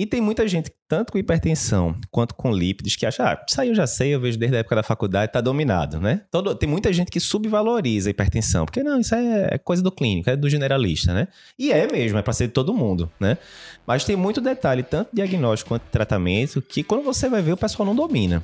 E tem muita gente, tanto com hipertensão quanto com lípidos, que acha, ah, isso aí eu já sei, eu vejo desde a época da faculdade, tá dominado, né? Todo, tem muita gente que subvaloriza a hipertensão, porque não, isso é coisa do clínico, é do generalista, né? E é mesmo, é para ser de todo mundo, né? Mas tem muito detalhe, tanto diagnóstico quanto tratamento, que quando você vai ver, o pessoal não domina.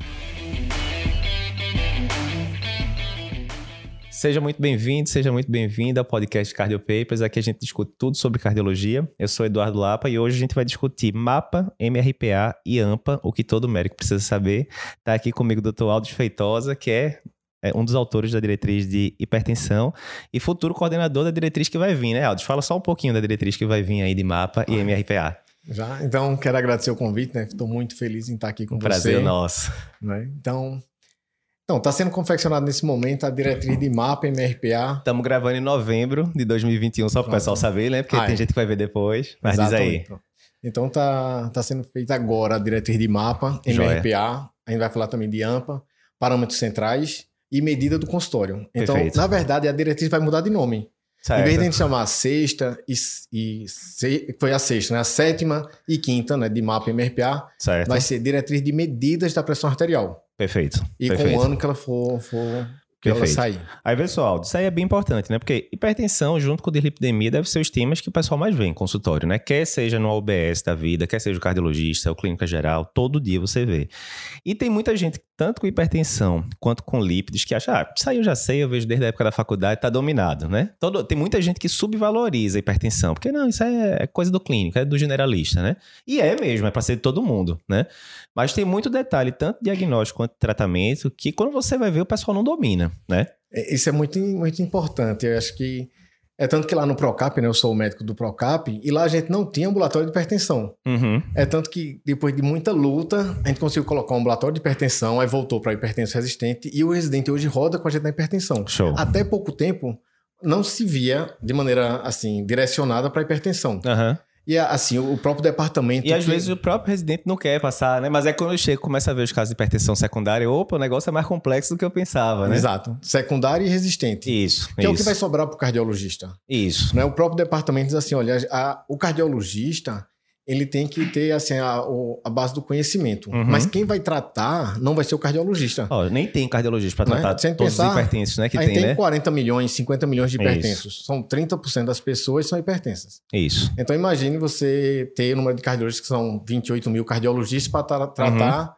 Seja muito bem-vindo, seja muito bem-vinda ao podcast Cardio Papers. Aqui a gente discute tudo sobre cardiologia. Eu sou Eduardo Lapa e hoje a gente vai discutir MAPA, MRPA e AMPA, o que todo médico precisa saber. Está aqui comigo o Dr. Aldo Feitosa, que é, é um dos autores da diretriz de hipertensão e futuro coordenador da diretriz que vai vir, né, Aldo? Fala só um pouquinho da diretriz que vai vir aí de MAPA e MRPA. Já, então quero agradecer o convite, né? Estou muito feliz em estar aqui com um você. Prazer nosso. Né? Então, então, está sendo confeccionado nesse momento a diretriz de MAPA, MRPA. Estamos gravando em novembro de 2021, só para o pessoal saber, né? Porque ah, tem é. gente que vai ver depois. Mas Exatamente. diz aí. Então, tá, tá sendo feita agora a diretriz de MAPA, Joia. MRPA. A gente vai falar também de AMPA, parâmetros centrais e medida do consultório. Então, Perfeito. na verdade, a diretriz vai mudar de nome. Certo. Em vez de a gente chamar a sexta e, e se, foi a sexta, né? A sétima e quinta, né? De MAPA MRPA, certo. vai ser diretriz de medidas da pressão arterial. Perfeito. E Perfeito. com o ano que ela for, for que ela sair. Aí, pessoal, isso aí é bem importante, né? Porque hipertensão junto com dislipidemia deve ser os temas que o pessoal mais vê em consultório, né? Quer seja no OBS da vida, quer seja o cardiologista, o clínica geral, todo dia você vê. E tem muita gente, tanto com hipertensão quanto com lípidos, que acha, ah, isso aí eu já sei, eu vejo desde a época da faculdade, tá dominado, né? Todo, tem muita gente que subvaloriza a hipertensão, porque não, isso é coisa do clínico, é do generalista, né? E é mesmo, é para ser de todo mundo, né? Mas tem muito detalhe, tanto diagnóstico quanto tratamento, que quando você vai ver, o pessoal não domina né? É, isso é muito, muito importante. Eu acho que. É tanto que lá no Procap, né? Eu sou o médico do Procap, e lá a gente não tinha ambulatório de hipertensão. Uhum. É tanto que depois de muita luta, a gente conseguiu colocar um ambulatório de hipertensão, aí voltou para hipertensão resistente, e o residente hoje roda com a gente na hipertensão. Show. Até pouco tempo, não se via de maneira assim direcionada para hipertensão. Uhum. E assim, o próprio departamento. E às que... vezes o próprio residente não quer passar, né? Mas é quando eu chego começa a ver os casos de hipertensão secundária, opa, o negócio é mais complexo do que eu pensava, né? Exato. Secundária e resistente. Isso. Que isso. é o que vai sobrar para o cardiologista. Isso. Né? O próprio departamento diz assim: olha, a, o cardiologista ele tem que ter assim, a, a base do conhecimento. Uhum. Mas quem vai tratar não vai ser o cardiologista. Oh, nem tem cardiologista para né? tratar todos pensar, os hipertensos, né? Que tem, tem né? 40 milhões, 50 milhões de hipertensos. Isso. São 30% das pessoas são hipertensas. Isso. Então imagine você ter o número de cardiologistas que são 28 mil cardiologistas para tra tratar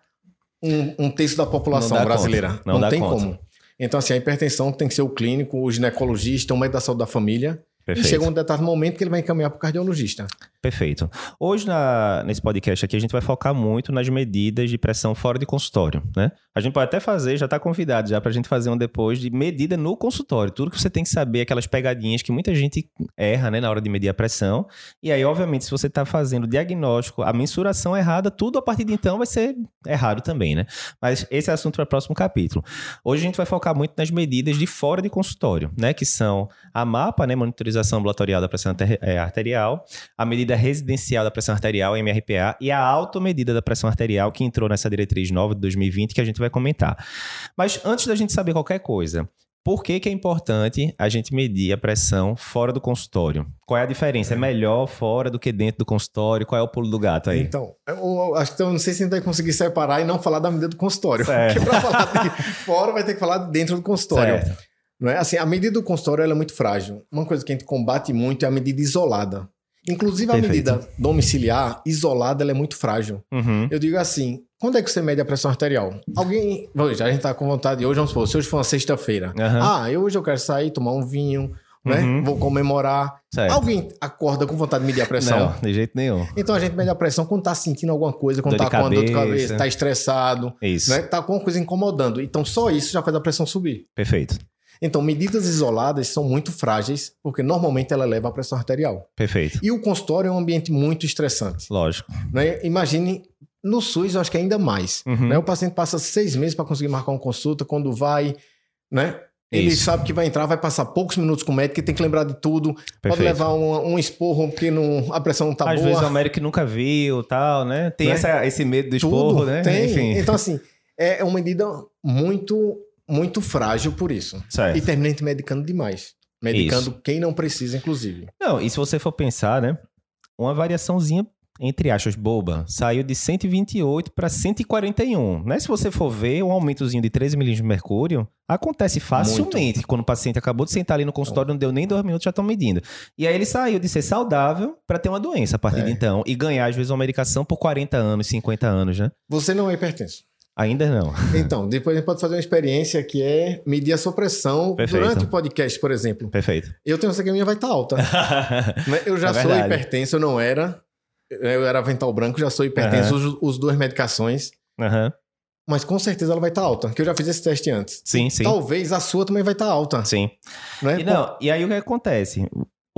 uhum. um, um, terço da população brasileira. Não, não tem conta. como. Então, assim, a hipertensão tem que ser o clínico, o ginecologista, o médico da saúde da família. Perfeito. E chega um determinado momento que ele vai encaminhar para o cardiologista. Perfeito. Hoje, na, nesse podcast aqui, a gente vai focar muito nas medidas de pressão fora de consultório, né? A gente pode até fazer, já está convidado já para a gente fazer um depois de medida no consultório. Tudo que você tem que saber, aquelas pegadinhas que muita gente erra, né, na hora de medir a pressão. E aí, obviamente, se você está fazendo o diagnóstico, a mensuração errada, tudo a partir de então vai ser errado também, né? Mas esse é assunto para o próximo capítulo. Hoje a gente vai focar muito nas medidas de fora de consultório, né? Que são a MAPA, né, monitorização ambulatorial da pressão é, arterial, a medida residencial da pressão arterial, MRPA, e a automedida da pressão arterial, que entrou nessa diretriz nova de 2020, que a gente vai comentar. Mas antes da gente saber qualquer coisa, por que, que, é importante a gente medir a pressão fora do consultório? Qual é a diferença? É, é melhor fora do que dentro do consultório? Qual é o pulo do gato aí? Então, eu acho que eu não sei se a gente vai conseguir separar e não falar da medida do consultório. Certo. Porque para falar de fora vai ter que falar dentro do consultório. Certo. Não é? assim, a medida do consultório é muito frágil. Uma coisa que a gente combate muito é a medida isolada. Inclusive, a Perfeito. medida domiciliar, isolada, ela é muito frágil. Uhum. Eu digo assim: quando é que você mede a pressão arterial? Alguém. Hoje, a gente tá com vontade de hoje, vamos supor, se hoje for uma sexta-feira. Uhum. Ah, eu, hoje eu quero sair, tomar um vinho, né? Uhum. Vou comemorar. Certo. Alguém acorda com vontade de medir a pressão? Não, de jeito nenhum. Então a gente mede a pressão quando tá sentindo alguma coisa, quando dor tá com dor de cabeça, tá estressado. Isso. Né? Tá com uma coisa incomodando. Então só isso já faz a pressão subir. Perfeito. Então, medidas isoladas são muito frágeis, porque normalmente ela leva a pressão arterial. Perfeito. E o consultório é um ambiente muito estressante. Lógico. Né? Imagine, no SUS, eu acho que ainda mais. Uhum. Né? O paciente passa seis meses para conseguir marcar uma consulta, quando vai, né? Ele Isso. sabe que vai entrar, vai passar poucos minutos com o médico, tem que lembrar de tudo. Perfeito. Pode levar um, um esporro porque não, a pressão não tá Às boa. Às vezes o médico nunca viu tal, né? Tem né? Essa, esse medo do esporro, tudo, né? Tem. Enfim. Então, assim, é uma medida muito muito frágil por isso. Certo. E termina medicando demais. Medicando isso. quem não precisa, inclusive. Não, e se você for pensar, né? Uma variaçãozinha entre aspas, boba, saiu de 128 para 141. Né? Se você for ver, um aumentozinho de 13 milímetros de mercúrio acontece facilmente. Muito. Quando o paciente acabou de sentar ali no consultório, não deu nem dois minutos, já estão medindo. E aí ele saiu de ser saudável para ter uma doença a partir é. de então e ganhar, às vezes, uma medicação por 40 anos, 50 anos, né? Você não é hipertenso. Ainda não. Então, depois a gente pode fazer uma experiência que é medir a sua pressão Perfeito. durante o podcast, por exemplo. Perfeito. Eu tenho certeza que a minha vai estar alta. eu já é sou hipertenso, eu não era. Eu era avental branco, já sou hipertenso, uhum. uso, uso duas medicações. Uhum. Mas com certeza ela vai estar alta, que eu já fiz esse teste antes. Sim, sim. Talvez a sua também vai estar alta. Sim. Né? E, não, e aí o que acontece?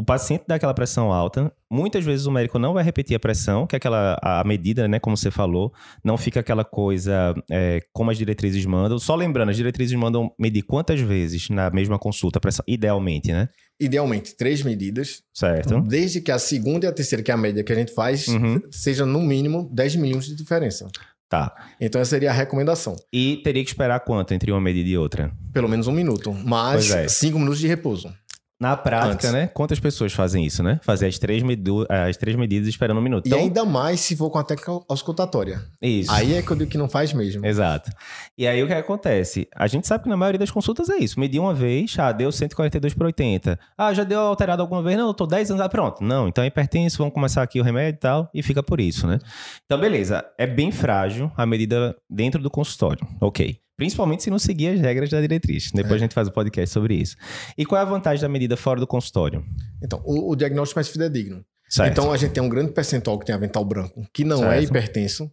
O paciente dá aquela pressão alta, muitas vezes o médico não vai repetir a pressão, que é aquela a medida, né, como você falou, não fica aquela coisa é, como as diretrizes mandam. Só lembrando, as diretrizes mandam medir quantas vezes na mesma consulta a pressão, idealmente, né? Idealmente, três medidas. Certo. Desde que a segunda e a terceira, que é a média que a gente faz, uhum. seja no mínimo 10 milhões de diferença. Tá. Então essa seria a recomendação. E teria que esperar quanto entre uma medida e outra? Pelo menos um minuto, mas é. cinco minutos de repouso. Na prática, Antes. né? Quantas pessoas fazem isso, né? Fazer as três, medu as três medidas esperando um minuto. Então... E ainda mais se for com a técnica auscultatória. Isso. Aí é que eu digo que não faz mesmo. Exato. E aí o que acontece? A gente sabe que na maioria das consultas é isso. Medir uma vez, ah, deu 142 por 80. Ah, já deu alterado alguma vez? Não, eu tô 10 anos, ah, pronto. Não, então é hipertenso, vamos começar aqui o remédio e tal, e fica por isso, né? Então, beleza. É bem frágil a medida dentro do consultório. Ok. Principalmente se não seguir as regras da diretriz. Depois é. a gente faz o um podcast sobre isso. E qual é a vantagem da medida fora do consultório? Então, o, o diagnóstico mais fidedigno. Certo. Então, a gente tem um grande percentual que tem avental branco, que não é certo. é hipertenso.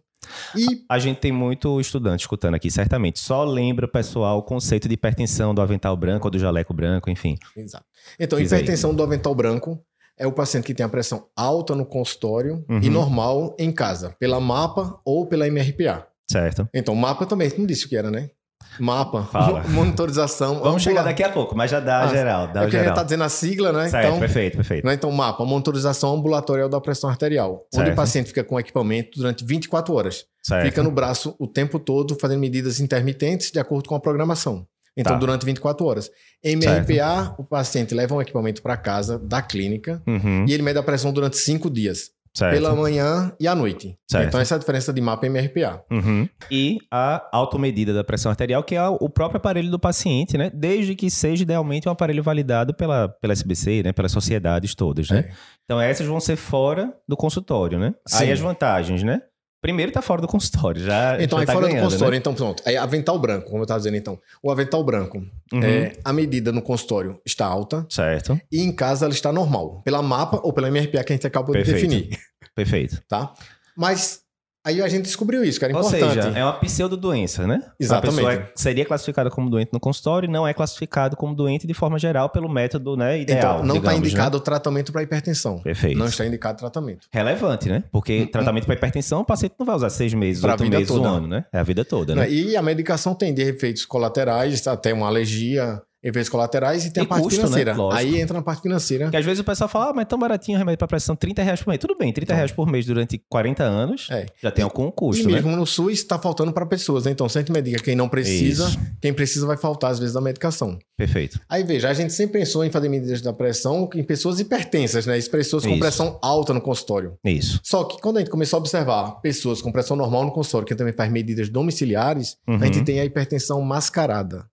E... A gente tem muito estudante escutando aqui, certamente. Só lembra, pessoal, o conceito de hipertensão do avental branco ou do jaleco branco, enfim. Exato. Então, hipertensão aí. do avental branco é o paciente que tem a pressão alta no consultório uhum. e normal em casa, pela MAPA ou pela MRPA. Certo. Então, MAPA também, não disse o que era, né? Mapa, Fala. monitorização. Vamos chegar daqui a pouco, mas já dá ah, geral. Dá é que a gente está dizendo a sigla, né? Certo, então, perfeito, perfeito. Né? Então, mapa, monitorização ambulatorial da pressão arterial. Certo. Onde o paciente fica com equipamento durante 24 horas. Certo. Fica no braço o tempo todo, fazendo medidas intermitentes de acordo com a programação. Então, tá. durante 24 horas. Em MRPA, certo. o paciente leva um equipamento para casa da clínica uhum. e ele mede a pressão durante 5 dias. Certo. Pela manhã e à noite. Certo. Então, essa é a diferença de mapa e MRPA. Uhum. E a automedida da pressão arterial, que é o próprio aparelho do paciente, né? Desde que seja idealmente um aparelho validado pela, pela SBC, né? Pelas sociedades todas, né? É. Então, essas vão ser fora do consultório, né? Sim. Aí as vantagens, né? Primeiro tá fora do consultório, já Então, já aí tá fora ganhando, do consultório, né? então pronto. Aí avental branco, como eu estava dizendo então. O avental branco, uhum. é, a medida no consultório está alta. Certo. E em casa ela está normal. Pela mapa ou pela MRPA que a gente acabou Perfeito. de definir. Perfeito. Tá? Mas Aí a gente descobriu isso, que era importante. Ou seja, é uma pseudodoença, né? Exatamente. A pessoa seria classificada como doente no consultório e não é classificado como doente de forma geral pelo método né, ideal. Então, não está indicado né? o tratamento para hipertensão. Perfeito. Não está indicado tratamento. Relevante, né? Porque hum, tratamento para hipertensão, o paciente não vai usar seis meses, oito meses, toda. um ano, né? É a vida toda, né? E a medicação tem de efeitos colaterais, até uma alergia, efeitos colaterais e tem, a parte custo, né? financeira. Né? Aí entra na parte financeira. Porque às vezes o pessoal fala, ah, mas é tão baratinho o remédio para pressão, 30 reais por mês. Tudo bem, 30 reais por mês durante 40 anos é. já tem algum custo, e né? mesmo no SUS está faltando para pessoas, né? Então, se a gente medica quem não precisa, Isso. quem precisa vai faltar às vezes da medicação. Perfeito. Aí veja, a gente sempre pensou em fazer medidas da pressão em pessoas hipertensas, né? Pessoas com Isso. pressão alta no consultório. Isso. Só que quando a gente começou a observar pessoas com pressão normal no consultório, que também faz medidas domiciliares, uhum. a gente tem a hipertensão mascarada.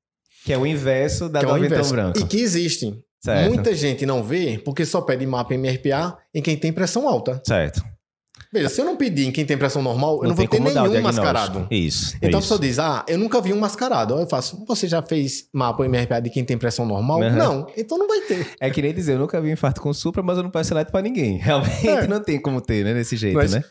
Que é o inverso da que do é branco. E que existem. Certo. Muita gente não vê porque só pede mapa MRPA em quem tem pressão alta. Certo. Veja, se eu não pedir em quem tem pressão normal, eu não, não vou ter nenhum mascarado. Isso. Então isso. a pessoa diz: Ah, eu nunca vi um mascarado. Eu faço, você já fez mapa MRPA de quem tem pressão normal? Uhum. Não, então não vai ter. É que nem dizer, eu nunca vi um infarto com supra, mas eu não peço elétrico pra ninguém. Realmente é. não tem como ter, né? Desse jeito, mas, né?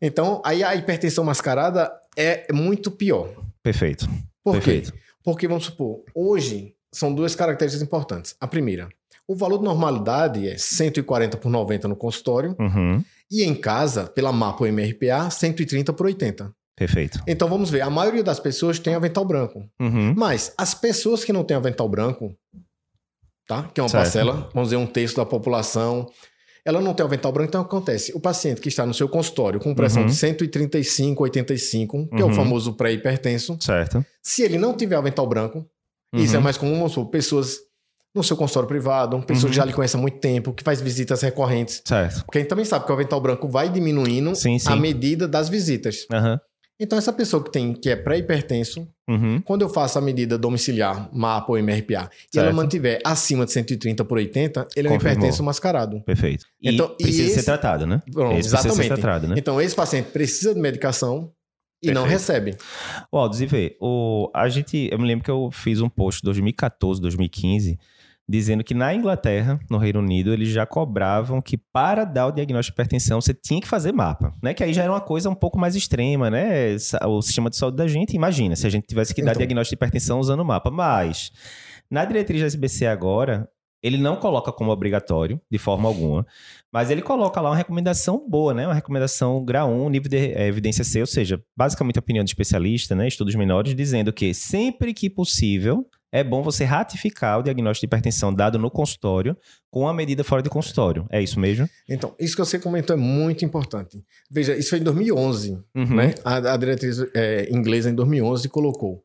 Então, aí a hipertensão mascarada é muito pior. Perfeito. Por Perfeito. quê? Porque, vamos supor, hoje são duas características importantes. A primeira, o valor de normalidade é 140 por 90 no consultório uhum. e em casa, pela MAPA ou MRPA, 130 por 80. Perfeito. Então vamos ver, a maioria das pessoas tem avental branco. Uhum. Mas as pessoas que não têm avental branco, tá? Que é uma certo. parcela, vamos dizer, um terço da população, ela não tem avental branco, então acontece. O paciente que está no seu consultório com pressão uhum. de 135, 85, que uhum. é o uhum. famoso pré-hipertenso. Certo. Se ele não tiver avental branco, uhum. isso é mais comum, pessoas no seu consultório privado, uma pessoa uhum. que já lhe conhece há muito tempo, que faz visitas recorrentes. Certo. Porque a gente também sabe que o avental branco vai diminuindo sim, sim. à medida das visitas. Uhum. Então, essa pessoa que tem que é pré-hipertenso, uhum. quando eu faço a medida domiciliar, MAPA ou MRPA, certo. e ela mantiver acima de 130 por 80, ele é um hipertenso mascarado. Perfeito. E então, precisa esse... ser tratado, né? Esse exatamente. Precisa ser tratado, né? Então, esse paciente precisa de medicação, e Perfeito. não recebe. Aldo, e vê, o, a gente, eu me lembro que eu fiz um post em 2014, 2015, dizendo que na Inglaterra, no Reino Unido, eles já cobravam que para dar o diagnóstico de hipertensão você tinha que fazer mapa, né? Que aí já era uma coisa um pouco mais extrema, né? O sistema de saúde da gente, imagina, se a gente tivesse que dar então. diagnóstico de hipertensão usando o mapa. Mas na diretriz da SBC agora, ele não coloca como obrigatório, de forma alguma, mas ele coloca lá uma recomendação boa, né? Uma recomendação grau 1, nível de é, evidência C, ou seja, basicamente a opinião de especialista, né? Estudos menores, dizendo que sempre que possível, é bom você ratificar o diagnóstico de hipertensão dado no consultório com a medida fora de consultório. É isso mesmo? Então, isso que você comentou é muito importante. Veja, isso foi em 2011, uhum. né? A, a diretriz é, inglesa em 2011 colocou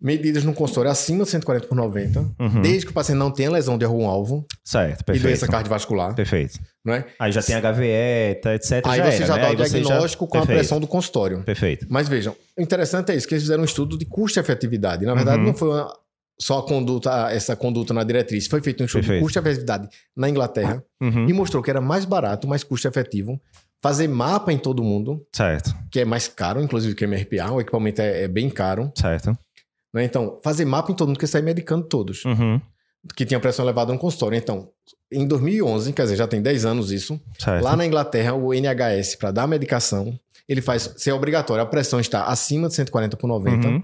medidas no consultório acima de 140 por 90, uhum. desde que o paciente não tenha lesão de algum alvo. Certo, perfeito. E doença cardiovascular. Perfeito. Não é? Aí já tem HVE, etc. Aí já você era, já né? dá o diagnóstico já... com perfeito. a pressão do consultório. Perfeito. Mas vejam, o interessante é isso, que eles fizeram um estudo de custo-efetividade. Na verdade, uhum. não foi uma só a conduta, essa conduta na diretriz. Foi feito um estudo Perfeito. de custo-efetividade na Inglaterra uhum. e mostrou que era mais barato, mais custo-efetivo fazer mapa em todo mundo. Certo. Que é mais caro, inclusive, que o MRPA. O equipamento é, é bem caro. Certo. Né? Então, fazer mapa em todo mundo, que sai medicando todos. Uhum. Que tinha pressão elevada no consultório. Então, em 2011, quer dizer, já tem 10 anos isso. Certo. Lá na Inglaterra, o NHS, para dar medicação, ele faz ser obrigatório. A pressão está acima de 140 por 90. Uhum.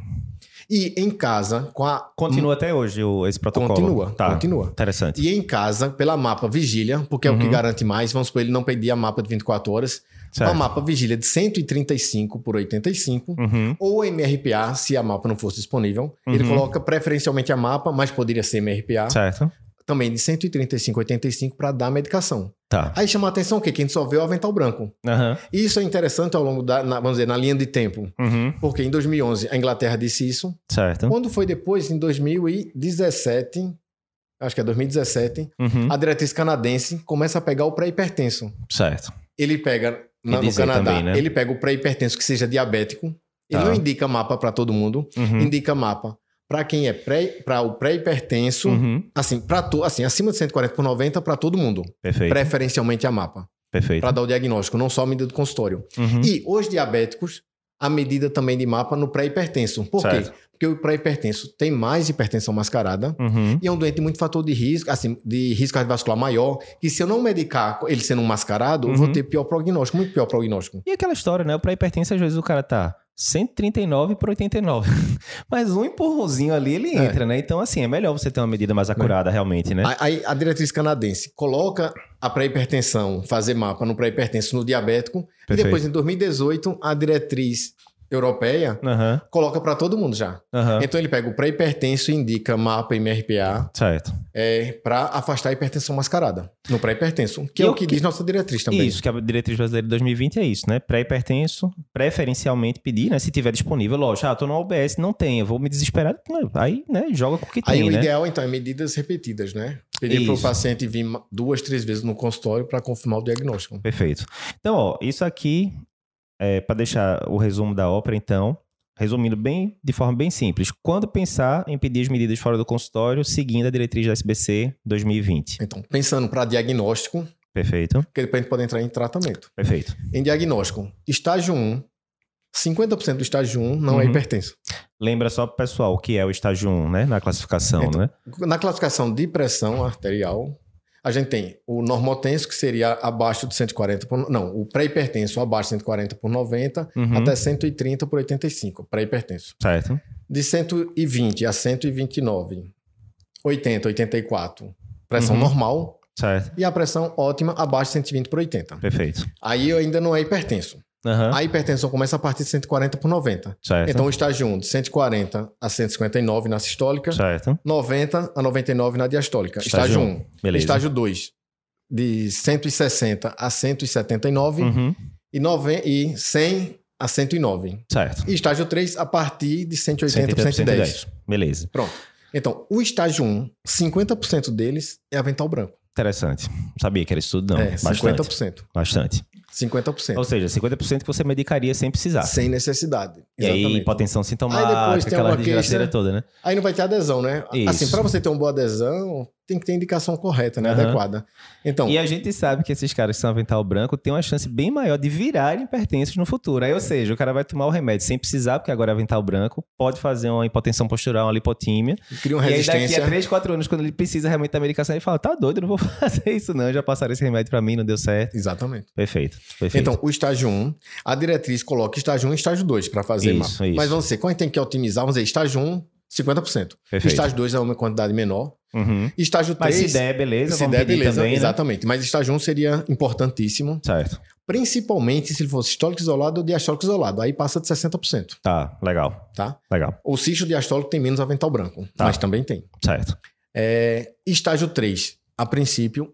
E em casa, com a. Continua até hoje o, esse protocolo. Continua, tá. continua. Interessante. E em casa, pela mapa vigília, porque uhum. é o que uhum. garante mais, vamos supor, ele não pedir a mapa de 24 horas. Certo. A mapa vigília de 135 por 85, uhum. ou MRPA, se a mapa não fosse disponível. Uhum. Ele coloca preferencialmente a mapa, mas poderia ser MRPA. Certo também de 135 85 para dar medicação. Tá. Aí chama a atenção o quê? Que a gente só vê o avental branco. Uhum. E isso é interessante ao longo da, na, vamos dizer, na linha de tempo. Uhum. Porque em 2011 a Inglaterra disse isso. Certo. Quando foi depois, em 2017, acho que é 2017, uhum. a diretriz canadense começa a pegar o pré-hipertenso. Certo. Ele pega, na, no Canadá, também, né? ele pega o pré-hipertenso que seja diabético. Ele tá. não indica mapa para todo mundo, uhum. indica mapa para quem é pré, para o pré-hipertenso, uhum. assim, para assim, acima de 140 por 90 para todo mundo. Perfeito. Preferencialmente a mapa. Perfeito. Para dar o diagnóstico, não só a medida do consultório. Uhum. E os diabéticos, a medida também de mapa no pré-hipertenso. Por certo. quê? Porque o pré-hipertenso tem mais hipertensão mascarada uhum. e é um doente muito fator de risco, assim, de risco cardiovascular maior, que se eu não medicar ele sendo um mascarado, eu vou uhum. ter pior prognóstico, muito pior prognóstico. E aquela história, né? O pré-hipertenso, às vezes o cara tá 139 por 89. Mas um empurrãozinho ali ele é. entra, né? Então, assim, é melhor você ter uma medida mais acurada, é. realmente, né? Aí a, diretriz canadense coloca a pré-hipertensão, fazer mapa no pré-hipertenso no diabético. Perfeito. E depois, em 2018, a diretriz europeia, uhum. coloca para todo mundo já. Uhum. Então ele pega o pré-hipertenso e indica mapa MRPA certo. é, para afastar a hipertensão mascarada no pré-hipertenso, que e é o que, que, diz nossa diretriz também. Isso, que a diretriz brasileira de 2020 é isso, né? Pré-hipertenso, preferencialmente pedir, né? Se tiver disponível, lógico, ah, tô no OBS, não tem, eu vou me desesperar, aí, né, joga com o que tem, Aí o né? ideal, então, é medidas repetidas, né? Pedir para o paciente vir duas, três vezes no consultório para confirmar o diagnóstico. Perfeito. Então, ó, isso aqui é, para deixar o resumo da ópera, então, resumindo bem, de forma bem simples, quando pensar em pedir as medidas fora do consultório, seguindo a diretriz da SBC 2020? Então, pensando para diagnóstico. Perfeito. Porque depois a gente pode entrar em tratamento. Perfeito. Em diagnóstico, estágio 1, 50% do estágio 1 não é uhum. é hipertenso. Lembra só para o pessoal o que é o estágio 1, né? Na classificação, então, né? Na classificação de pressão arterial, a gente tem o normotenso, que seria abaixo de 140 por... Não, o pré-hipertenso abaixo de 140 por 90 uhum. até 130 por 85, pré-hipertenso. Certo. De 120 a 129, 80, 84, pressão uhum. normal. Certo. E a pressão ótima abaixo de 120 por 80. Perfeito. Aí ainda não é hipertenso. Uhum. A hipertensão começa a partir de 140 por 90. Certo. Então, o estágio 1, de 140 a 159 na sistólica. Certo. 90 a 99 na diastólica. Estágio, estágio 1. Beleza. Estágio 2, de 160 a 179. Uhum. E, 9, e 100 a 109. Certo. E estágio 3, a partir de 180 a 110. 110. Beleza. Pronto. Então, o estágio 1, 50% deles é avental branco. Interessante. Sabia que era isso tudo, não. É, 50%. Bastante. Bastante. 50%. Ou seja, 50% que você medicaria sem precisar. Sem necessidade. E aí, hipotensão sintomática, aquela desgraceira toda, né? Aí não vai ter adesão, né? Isso. Assim, para você ter uma boa adesão, tem que ter indicação correta, né? Uhum. Adequada. Então, e a gente sabe que esses caras que são avental branco têm uma chance bem maior de virarem hipertensos no futuro. Aí, ou seja, o cara vai tomar o remédio sem precisar, porque agora é avental branco, pode fazer uma hipotensão postural, uma lipotímia. Cria uma resistência. E aí, daqui a 3, 4 anos, quando ele precisa realmente da medicação, ele fala: tá doido, não vou fazer isso, não. Já passaram esse remédio para mim, não deu certo. Exatamente. Perfeito. Perfeito. Então, o estágio 1, a diretriz coloca estágio 1 e estágio 2 para fazer isso, isso. Mas vamos ser, quando a gente tem que otimizar, vamos dizer, estágio 1, 50%. Perfeito. Estágio 2 é uma quantidade menor. Uhum. Estágio 3. Mas se der, beleza. Se der, beleza. Também, né? exatamente. Mas estágio 1 seria importantíssimo. Certo. Principalmente se ele fosse histólico isolado ou diastólico isolado. Aí passa de 60%. Tá, legal. Tá? Legal. O cisto diastólico tem menos avental branco. Tá. Mas também tem. Certo. É, estágio 3, a princípio,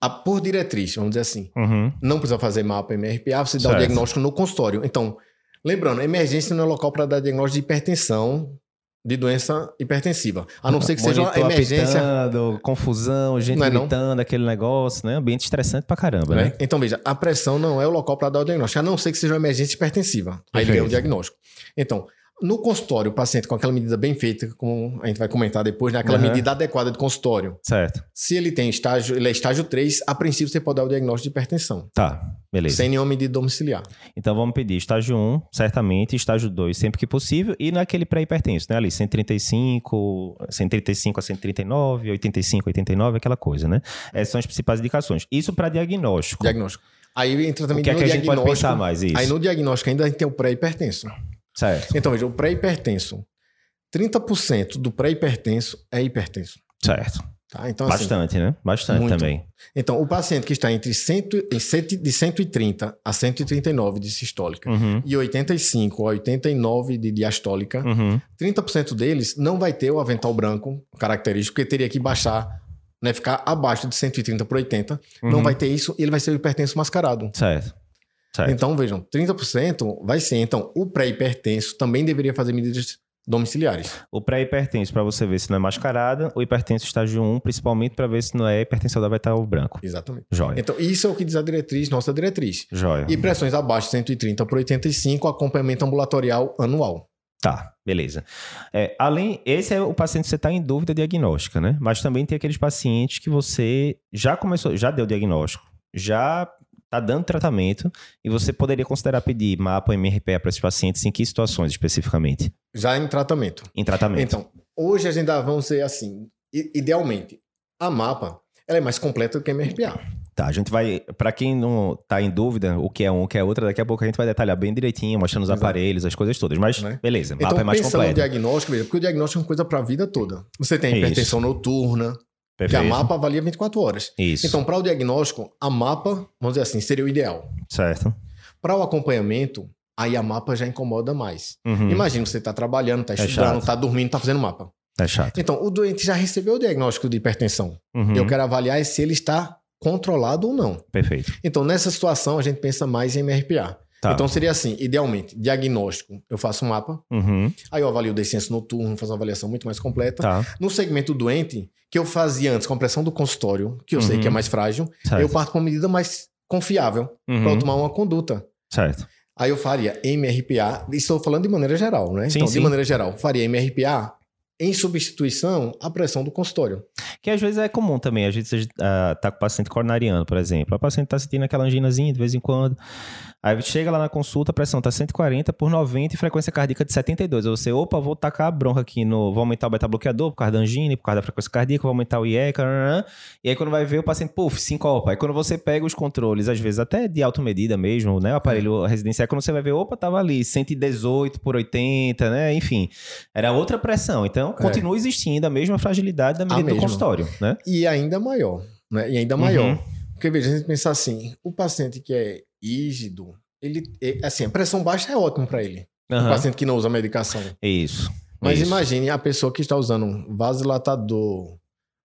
a, por diretriz, vamos dizer assim. Uhum. Não precisa fazer mapa MRPA, você dá certo. o diagnóstico no consultório. Então, lembrando, emergência não é local para dar diagnóstico de hipertensão de doença hipertensiva. A não ser que seja uma emergência. Apitando, confusão, gente não é gritando, não? aquele negócio, né? Ambiente estressante pra caramba, né? né? Então, veja, a pressão não é o local para dar o diagnóstico, a não ser que seja uma emergência hipertensiva. Aí ele o diagnóstico. Então, no consultório, o paciente com aquela medida bem feita, como a gente vai comentar depois, né? aquela uhum. medida adequada de consultório. Certo. Se ele tem estágio, ele é estágio 3, a princípio você pode dar o diagnóstico de hipertensão. Tá, beleza. Sem nenhuma medida domiciliar. Então vamos pedir estágio 1, certamente, estágio 2, sempre que possível, e naquele pré-hipertenso, né? Ali, 135, 135 a 139, 85, 89, aquela coisa, né? Essas são as principais indicações. Isso para diagnóstico. Diagnóstico. Aí entra também o que no é que a gente pode pensar mais isso? Aí no diagnóstico ainda a gente tem o pré-hipertenso. Certo. Então, veja, o pré-hipertenso. 30% do pré-hipertenso é hipertenso. Certo. Tá? Então, assim, Bastante, assim, né? Bastante muito. também. Então, o paciente que está entre cento, de 130 a 139 de sistólica uhum. e 85 a 89 de diastólica, uhum. 30% deles não vai ter o avental branco característico, porque teria que baixar, né, ficar abaixo de 130 por 80. Uhum. Não vai ter isso e ele vai ser o hipertenso mascarado. Certo. Certo. Então, vejam, 30% vai ser. Então, o pré-hipertenso também deveria fazer medidas domiciliares. O pré-hipertenso para você ver se não é mascarada, o hipertenso estágio 1, principalmente para ver se não é hipertensão da vetal branco. Exatamente. Joia. Então, isso é o que diz a diretriz, nossa diretriz. Joia. E pressões abaixo de 130 por 85, acompanhamento ambulatorial anual. Tá, beleza. É, além, esse é o paciente que você está em dúvida diagnóstica, né? Mas também tem aqueles pacientes que você já começou, já deu diagnóstico, já está dando tratamento e você poderia considerar pedir mapa MRPA para esses pacientes em que situações especificamente? Já em tratamento. Em tratamento. Então, hoje a gente vamos ser assim, idealmente, a mapa ela é mais completa do que a MRPA. Tá, a gente vai, para quem não tá em dúvida o que é um, o que é outra, daqui a pouco a gente vai detalhar bem direitinho, mostrando os Exato. aparelhos, as coisas todas. Mas né? beleza, mapa então, é mais completo. Então, no diagnóstico, porque o diagnóstico é uma coisa para a vida toda. Você tem hipertensão Isso. noturna, Perfeito. Que a mapa avalia 24 horas. Isso. Então, para o diagnóstico, a mapa, vamos dizer assim, seria o ideal. Certo. Para o acompanhamento, aí a mapa já incomoda mais. Uhum. Imagina, você está trabalhando, está é estudando, está dormindo, está fazendo mapa. É chato. Então, o doente já recebeu o diagnóstico de hipertensão. Uhum. Eu quero avaliar se ele está controlado ou não. Perfeito. Então, nessa situação, a gente pensa mais em MRPA. Tá. Então seria assim, idealmente, diagnóstico, eu faço um mapa, uhum. aí eu avalio o descenso noturno, faço uma avaliação muito mais completa. Tá. No segmento doente, que eu fazia antes com a pressão do consultório, que eu uhum. sei que é mais frágil, certo. eu parto com uma medida mais confiável uhum. para eu tomar uma conduta. Certo. Aí eu faria MRPA, estou falando de maneira geral, né? Sim, então, sim. de maneira geral, faria MRPA em substituição à pressão do consultório. Que às vezes é comum também. A gente uh, tá com o paciente coronariano, por exemplo. O paciente tá sentindo aquela anginazinha de vez em quando. Aí chega lá na consulta, a pressão tá 140 por 90 e frequência cardíaca de 72. Aí você, opa, vou tacar a bronca aqui no. Vou aumentar o beta-bloqueador por causa da angina, por causa da frequência cardíaca, vou aumentar o IECA. E aí quando vai ver o paciente, puf, sincopa. Aí quando você pega os controles, às vezes até de alta medida mesmo, né? O aparelho residencial, quando você vai ver, opa, tava ali 118 por 80, né? Enfim, era outra pressão. Então, é. continua existindo a mesma fragilidade da medida do consultório, né? E ainda maior, né? E ainda maior. Uhum. Porque, veja, a gente pensar assim, o paciente que é rígido, ele, é, assim, a pressão baixa é ótimo para ele. Uhum. O paciente que não usa medicação. Isso. Mas isso. imagine a pessoa que está usando um vasodilatador,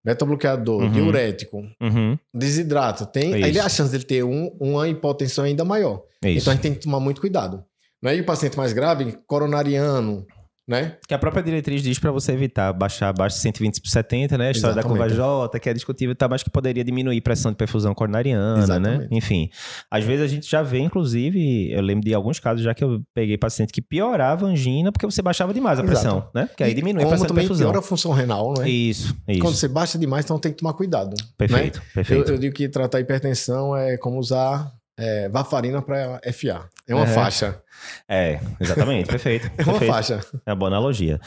beta-bloqueador, uhum. diurético, uhum. desidrata. Tem, aí a chance dele ter um, uma hipotensão ainda maior. Isso. Então a gente tem que tomar muito cuidado. Não é? E o paciente mais grave, coronariano, né? Que a própria diretriz diz para você evitar baixar abaixo de 120 por 70, né? A história Exatamente. da curva J, que é discutível, tá, mas que poderia diminuir pressão de perfusão coronariana, né? Exatamente. né? Enfim, às vezes a gente já vê, inclusive, eu lembro de alguns casos já que eu peguei paciente que piorava a angina porque você baixava demais a pressão, Exato. né? Que aí diminui a pressão também de perfusão. piora a função renal, né? Isso, isso. Quando você baixa demais, então tem que tomar cuidado. Perfeito, né? perfeito. Eu, eu digo que tratar hipertensão é como usar é, varfarina para FA. É uma é. faixa. É, exatamente, perfeito. é uma perfeito. faixa. É uma boa analogia.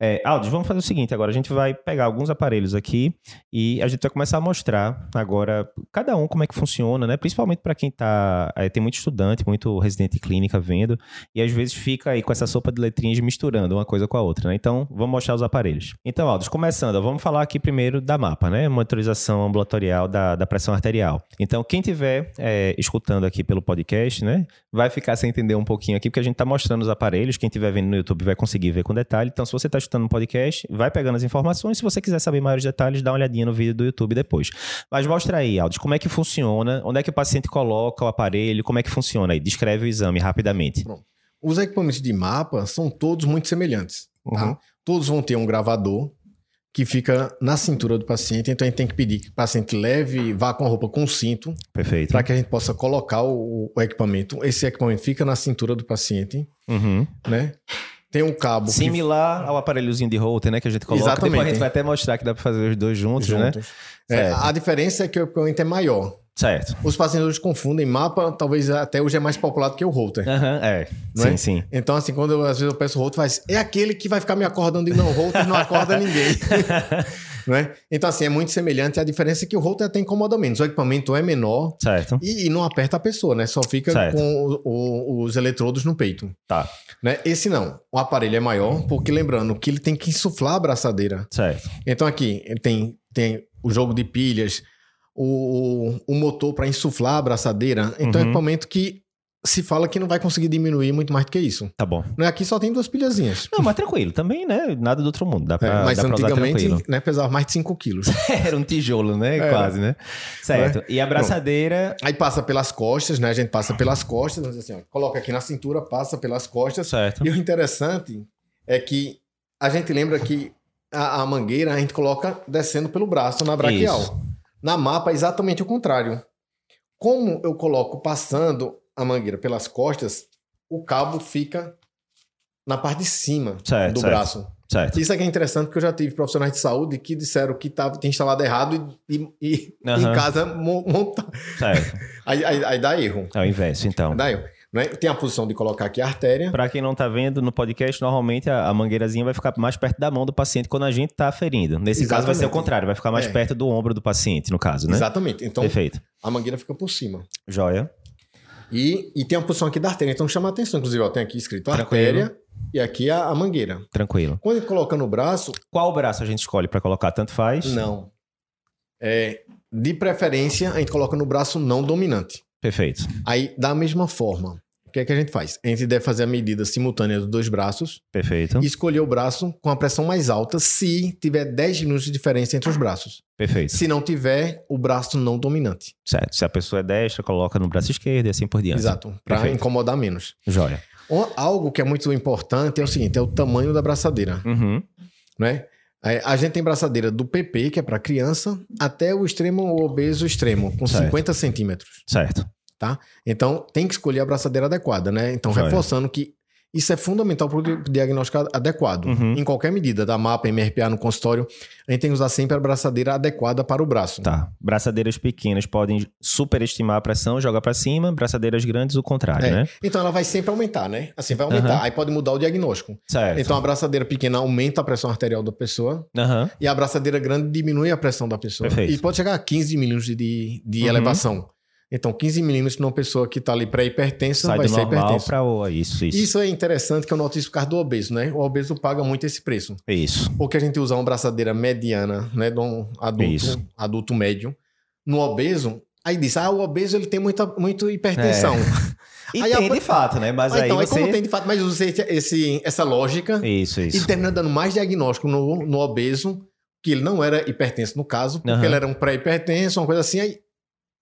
É, Aldo, vamos fazer o seguinte: agora a gente vai pegar alguns aparelhos aqui e a gente vai começar a mostrar agora cada um como é que funciona, né? Principalmente para quem tá. É, tem muito estudante, muito residente clínica vendo, e às vezes fica aí com essa sopa de letrinhas misturando uma coisa com a outra, né? Então, vamos mostrar os aparelhos. Então, Aldo, começando, vamos falar aqui primeiro da mapa, né? Monitorização ambulatorial da, da pressão arterial. Então, quem tiver é, escutando aqui pelo podcast, né? Vai ficar sem entender um pouquinho aqui, porque a gente está mostrando os aparelhos. Quem estiver vendo no YouTube vai conseguir ver com detalhe. Então, se você está escutando no podcast, vai pegando as informações. Se você quiser saber maiores detalhes, dá uma olhadinha no vídeo do YouTube depois. Mas mostra aí, Aldo, como é que funciona, onde é que o paciente coloca o aparelho, como é que funciona aí. Descreve o exame rapidamente. Pronto. Os equipamentos de mapa são todos muito semelhantes. Tá? Uhum. Todos vão ter um gravador que fica na cintura do paciente. Então a gente tem que pedir que o paciente leve, vá com a roupa com cinto. Perfeito. Para que a gente possa colocar o, o, equipamento. Esse equipamento fica na cintura do paciente, uhum. né? Tem um cabo. Similar que... ao aparelhozinho de Holter, né? Que a gente coloca. Exatamente. Depois a gente vai até mostrar que dá para fazer os dois juntos, né? juntos. né? É, a diferença é que o equipamento é maior. Certo. Os pacientes confundem mapa, talvez até hoje é mais popular do que o. Aham, uhum, é. Não sim, é? sim. Então, assim, quando eu, às vezes eu peço o Holter, faz, é aquele que vai ficar me acordando e não, o Holter não acorda ninguém. Né? Então, assim, é muito semelhante. A diferença é que o Holter até incomoda menos. O equipamento é menor certo. E, e não aperta a pessoa, né? Só fica certo. com o, o, os eletrodos no peito. Tá. Né? Esse não. O aparelho é maior, porque lembrando que ele tem que insuflar a abraçadeira. Certo. Então, aqui tem, tem o jogo de pilhas, o, o motor para insuflar a abraçadeira. Então, uhum. é um equipamento que se fala que não vai conseguir diminuir muito mais do que isso. Tá bom. Né? Aqui só tem duas pilhazinhas. Não, mas tranquilo. Também, né? Nada do outro mundo. Dá pra, é, mas dá antigamente né, pesava mais de 5 quilos. Era um tijolo, né? É. Quase, né? Certo. É. E a braçadeira... Aí passa pelas costas, né? A gente passa pelas costas. Assim, ó, coloca aqui na cintura, passa pelas costas. Certo. E o interessante é que a gente lembra que a, a mangueira a gente coloca descendo pelo braço na braquial. Isso. Na mapa é exatamente o contrário. Como eu coloco passando a mangueira pelas costas, o cabo fica na parte de cima certo, do certo, braço. Certo. Isso aqui é interessante porque eu já tive profissionais de saúde que disseram que tava, tinha instalado errado e, e uhum. em casa montar. Certo. aí, aí, aí, dá erro. É o inverso, então. Dá erro. Né? Tem a posição de colocar aqui a artéria. Para quem não está vendo no podcast, normalmente a, a, mangueirazinha vai ficar mais perto da mão do paciente quando a gente está ferindo. Nesse Exatamente. caso vai ser o contrário, vai ficar mais é. perto do ombro do paciente, no caso, né? Exatamente. Então, Perfeito. a mangueira fica por cima. Joia. E, e tem a posição aqui da artéria, então chama a atenção. Inclusive, ó, tem aqui escrito Tranquilo. artéria e aqui a, a, mangueira. Tranquilo. Quando coloca no braço. Qual braço a gente escolhe para colocar? Tanto faz? Não. É, de preferência, a gente coloca no braço não dominante. Perfeito. Aí, da mesma forma, que é que a gente faz? A gente deve fazer a medida simultânea dos dois braços. Perfeito. E escolher o braço com a pressão mais alta se tiver 10 minutos de diferença entre os braços. Perfeito. Se não tiver, o braço não dominante. Certo. Se a pessoa é destra, coloca no braço esquerdo e assim por diante. Exato. Para incomodar menos. Joia. Algo que é muito importante é o seguinte: é o tamanho da braçadeira. Uhum. Né? A gente tem braçadeira do PP, que é para criança, até o extremo obeso extremo, com certo. 50 centímetros. Certo tá? Então, tem que escolher a braçadeira adequada, né? Então, reforçando que isso é fundamental para o diagnóstico adequado. Uhum. Em qualquer medida, da mapa, MRPA no consultório, a gente tem que usar sempre a braçadeira adequada para o braço. Tá. Braçadeiras pequenas podem superestimar a pressão, jogar para cima, braçadeiras grandes o contrário, é. né? Então ela vai sempre aumentar, né? Assim, vai aumentar. Uhum. Aí pode mudar o diagnóstico. Certo. Então a braçadeira pequena aumenta a pressão arterial da pessoa uhum. e a braçadeira grande diminui a pressão da pessoa. Perfeito. E pode chegar a 15 milímetros de, de elevação. Então, 15 milímetros numa pessoa que está ali pré-hipertensa vai ser hipertensa. Para o... isso, isso. Isso é interessante que eu noto isso por causa do obeso, né? O obeso paga muito esse preço. Isso. Porque a gente usa uma braçadeira mediana, né? De um adulto, isso. adulto médio. No obeso, aí diz, ah, o obeso ele tem muita, muita hipertensão. É. E aí, tem a... de fato, né? Mas ah, aí então, você... como tem de fato, mas usa esse, essa lógica. Isso, isso. E termina dando mais diagnóstico no, no obeso, que ele não era hipertenso no caso, porque uhum. ele era um pré-hipertenso, uma coisa assim, aí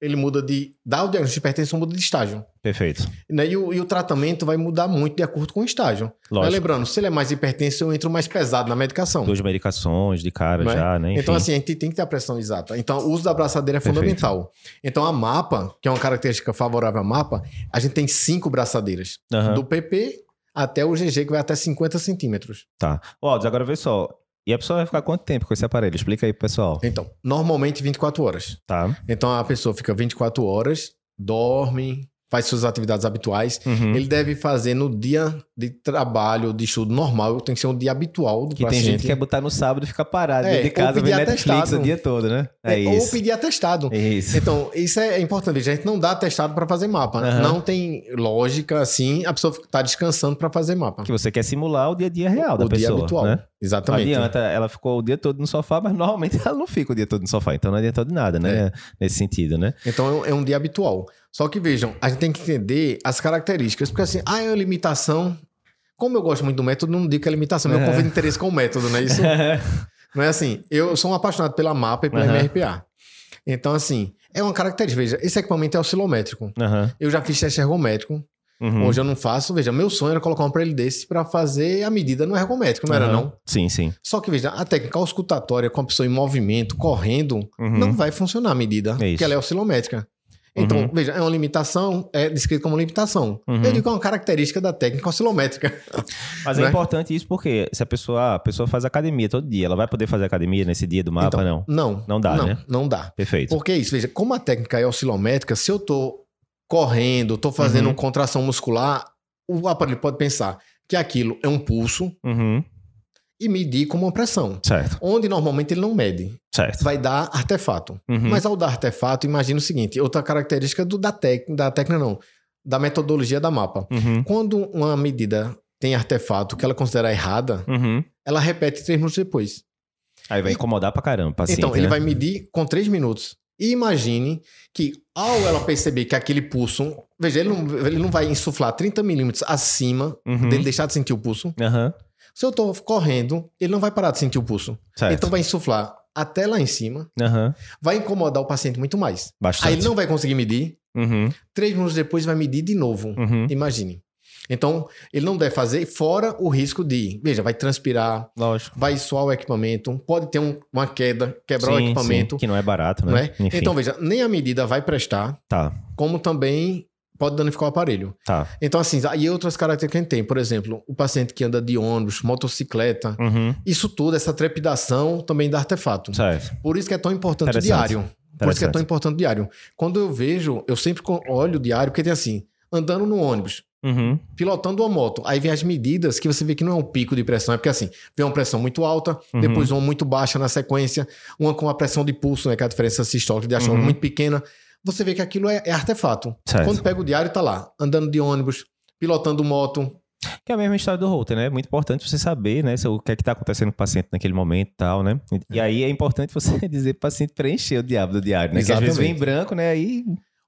ele muda de. Dá o diagnóstico de hipertensão, muda de estágio. Perfeito. Né? E, o, e o tratamento vai mudar muito de acordo com o estágio. Mas lembrando, se ele é mais hipertenso, eu entro mais pesado na medicação. Duas medicações de cara é? já, né? Enfim. Então, assim, a gente tem que ter a pressão exata. Então, o uso da braçadeira é Perfeito. fundamental. Então, a mapa, que é uma característica favorável à mapa, a gente tem cinco braçadeiras. Uhum. Do PP até o GG, que vai até 50 centímetros. Tá. Ó, agora vê só. E a pessoa vai ficar quanto tempo com esse aparelho? Explica aí pro pessoal. Então, normalmente 24 horas. Tá. Então a pessoa fica 24 horas, dorme, faz suas atividades habituais, uhum. ele deve fazer no dia de trabalho, de estudo normal, tem que ser um dia habitual do que paciente. tem gente que quer botar no sábado e ficar parado é, de casa, ver Netflix o dia todo, né? É, é isso. Ou pedir atestado. Isso. Então, isso é importante. A gente não dá atestado para fazer mapa. Uhum. Não tem lógica assim, a pessoa está descansando para fazer mapa. Que você quer simular o dia a dia real da o pessoa. O dia habitual. Né? Exatamente. Não adianta, ela ficou o dia todo no sofá, mas normalmente ela não fica o dia todo no sofá, então não adianta de nada, né? É. Nesse sentido, né? Então é um dia habitual. Só que vejam, a gente tem que entender as características, porque assim, ah, é uma limitação. Como eu gosto muito do método, não digo que é limitação, meu é. conflito de interesse com o método, não é isso? não é assim. Eu sou um apaixonado pela mapa e pela uhum. MRPA. Então, assim, é uma característica. Veja, esse equipamento é oscilométrico. Uhum. Eu já fiz teste ergométrico. Uhum. Hoje eu não faço. Veja, meu sonho era colocar um aparelho desse para fazer a medida no ergométrico, não uhum. era não? Sim, sim. Só que veja, a técnica auscultatória com a pessoa em movimento, correndo, uhum. não vai funcionar a medida, é porque ela é oscilométrica. Então, uhum. veja, é uma limitação, é descrito como limitação. Uhum. Eu digo que é uma característica da técnica oscilométrica. Mas é né? importante isso porque se a pessoa, a pessoa faz academia todo dia, ela vai poder fazer academia nesse dia do mapa, então, não? Não. Não dá, não, né? Não dá. Perfeito. Porque é isso, veja, como a técnica é oscilométrica, se eu tô correndo, tô fazendo uhum. contração muscular, o aparelho pode pensar que aquilo é um pulso, uhum e medir como uma pressão. Certo. Onde normalmente ele não mede. Certo. Vai dar artefato. Uhum. Mas ao dar artefato, imagina o seguinte: outra característica do, da, tec, da técnica, não, da metodologia da mapa. Uhum. Quando uma medida tem artefato que ela considera errada, uhum. ela repete três minutos depois. Aí vai incomodar pra caramba. Paciente, então, ele né? vai medir com três minutos. E imagine que ao ela perceber que aquele pulso. Veja, ele não, ele não vai insuflar 30 milímetros acima uhum. dele deixar de sentir o pulso. Uhum. Se eu tô correndo, ele não vai parar de sentir o pulso. Certo. Então vai insuflar até lá em cima. Uhum. Vai incomodar o paciente muito mais. Bastante. Aí ele não vai conseguir medir. Uhum. Três minutos depois vai medir de novo. Uhum. Imagine. Então, ele não deve fazer, fora o risco de, veja, vai transpirar, Lógico. vai suar o equipamento, pode ter um, uma queda, quebrar sim, o equipamento. Sim, que não é barato, né? Não é? Então, veja, nem a medida vai prestar, tá. como também pode danificar o aparelho. Tá. Então, assim, e outras características que a gente tem, por exemplo, o paciente que anda de ônibus, motocicleta, uhum. isso tudo, essa trepidação também dá artefato. Certo. Por isso que é tão importante o diário. Por isso que é tão importante o diário. Quando eu vejo, eu sempre olho o diário, porque tem assim, andando no ônibus, uhum. pilotando uma moto, aí vem as medidas que você vê que não é um pico de pressão, é porque assim, vem uma pressão muito alta, uhum. depois uma muito baixa na sequência, uma com a pressão de pulso, né, que é a diferença sistólica de ação uhum. muito pequena, você vê que aquilo é, é artefato. Certo. Quando pega o diário, tá lá, andando de ônibus, pilotando moto. Que é a mesma história do Holter, né? É muito importante você saber, né? O que é que tá acontecendo com o paciente naquele momento e tal, né? E aí é importante você dizer pro paciente preencher o diabo do diário, né? Exatamente. Que às vezes vem branco, né? Aí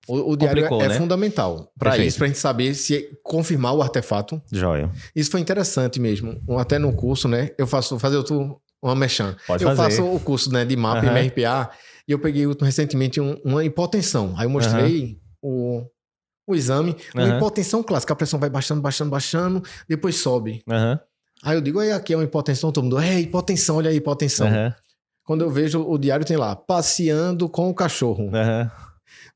o, o diário é, é né? fundamental para isso, para a gente saber se confirmar o artefato. Joia. Isso foi interessante mesmo. Até no curso, né? Eu faço fazer outro uma mechan. Pode eu fazer. faço o curso né, de mapa uhum. e MRPA e eu peguei recentemente um, uma hipotensão. Aí eu mostrei uhum. o, o exame, uma uhum. hipotensão clássica. A pressão vai baixando, baixando, baixando, depois sobe. Uhum. Aí eu digo, aí aqui é uma hipotensão, todo mundo, é hipotensão, olha aí, hipotensão. Quando eu vejo o diário, tem lá, passeando com o cachorro. Uhum.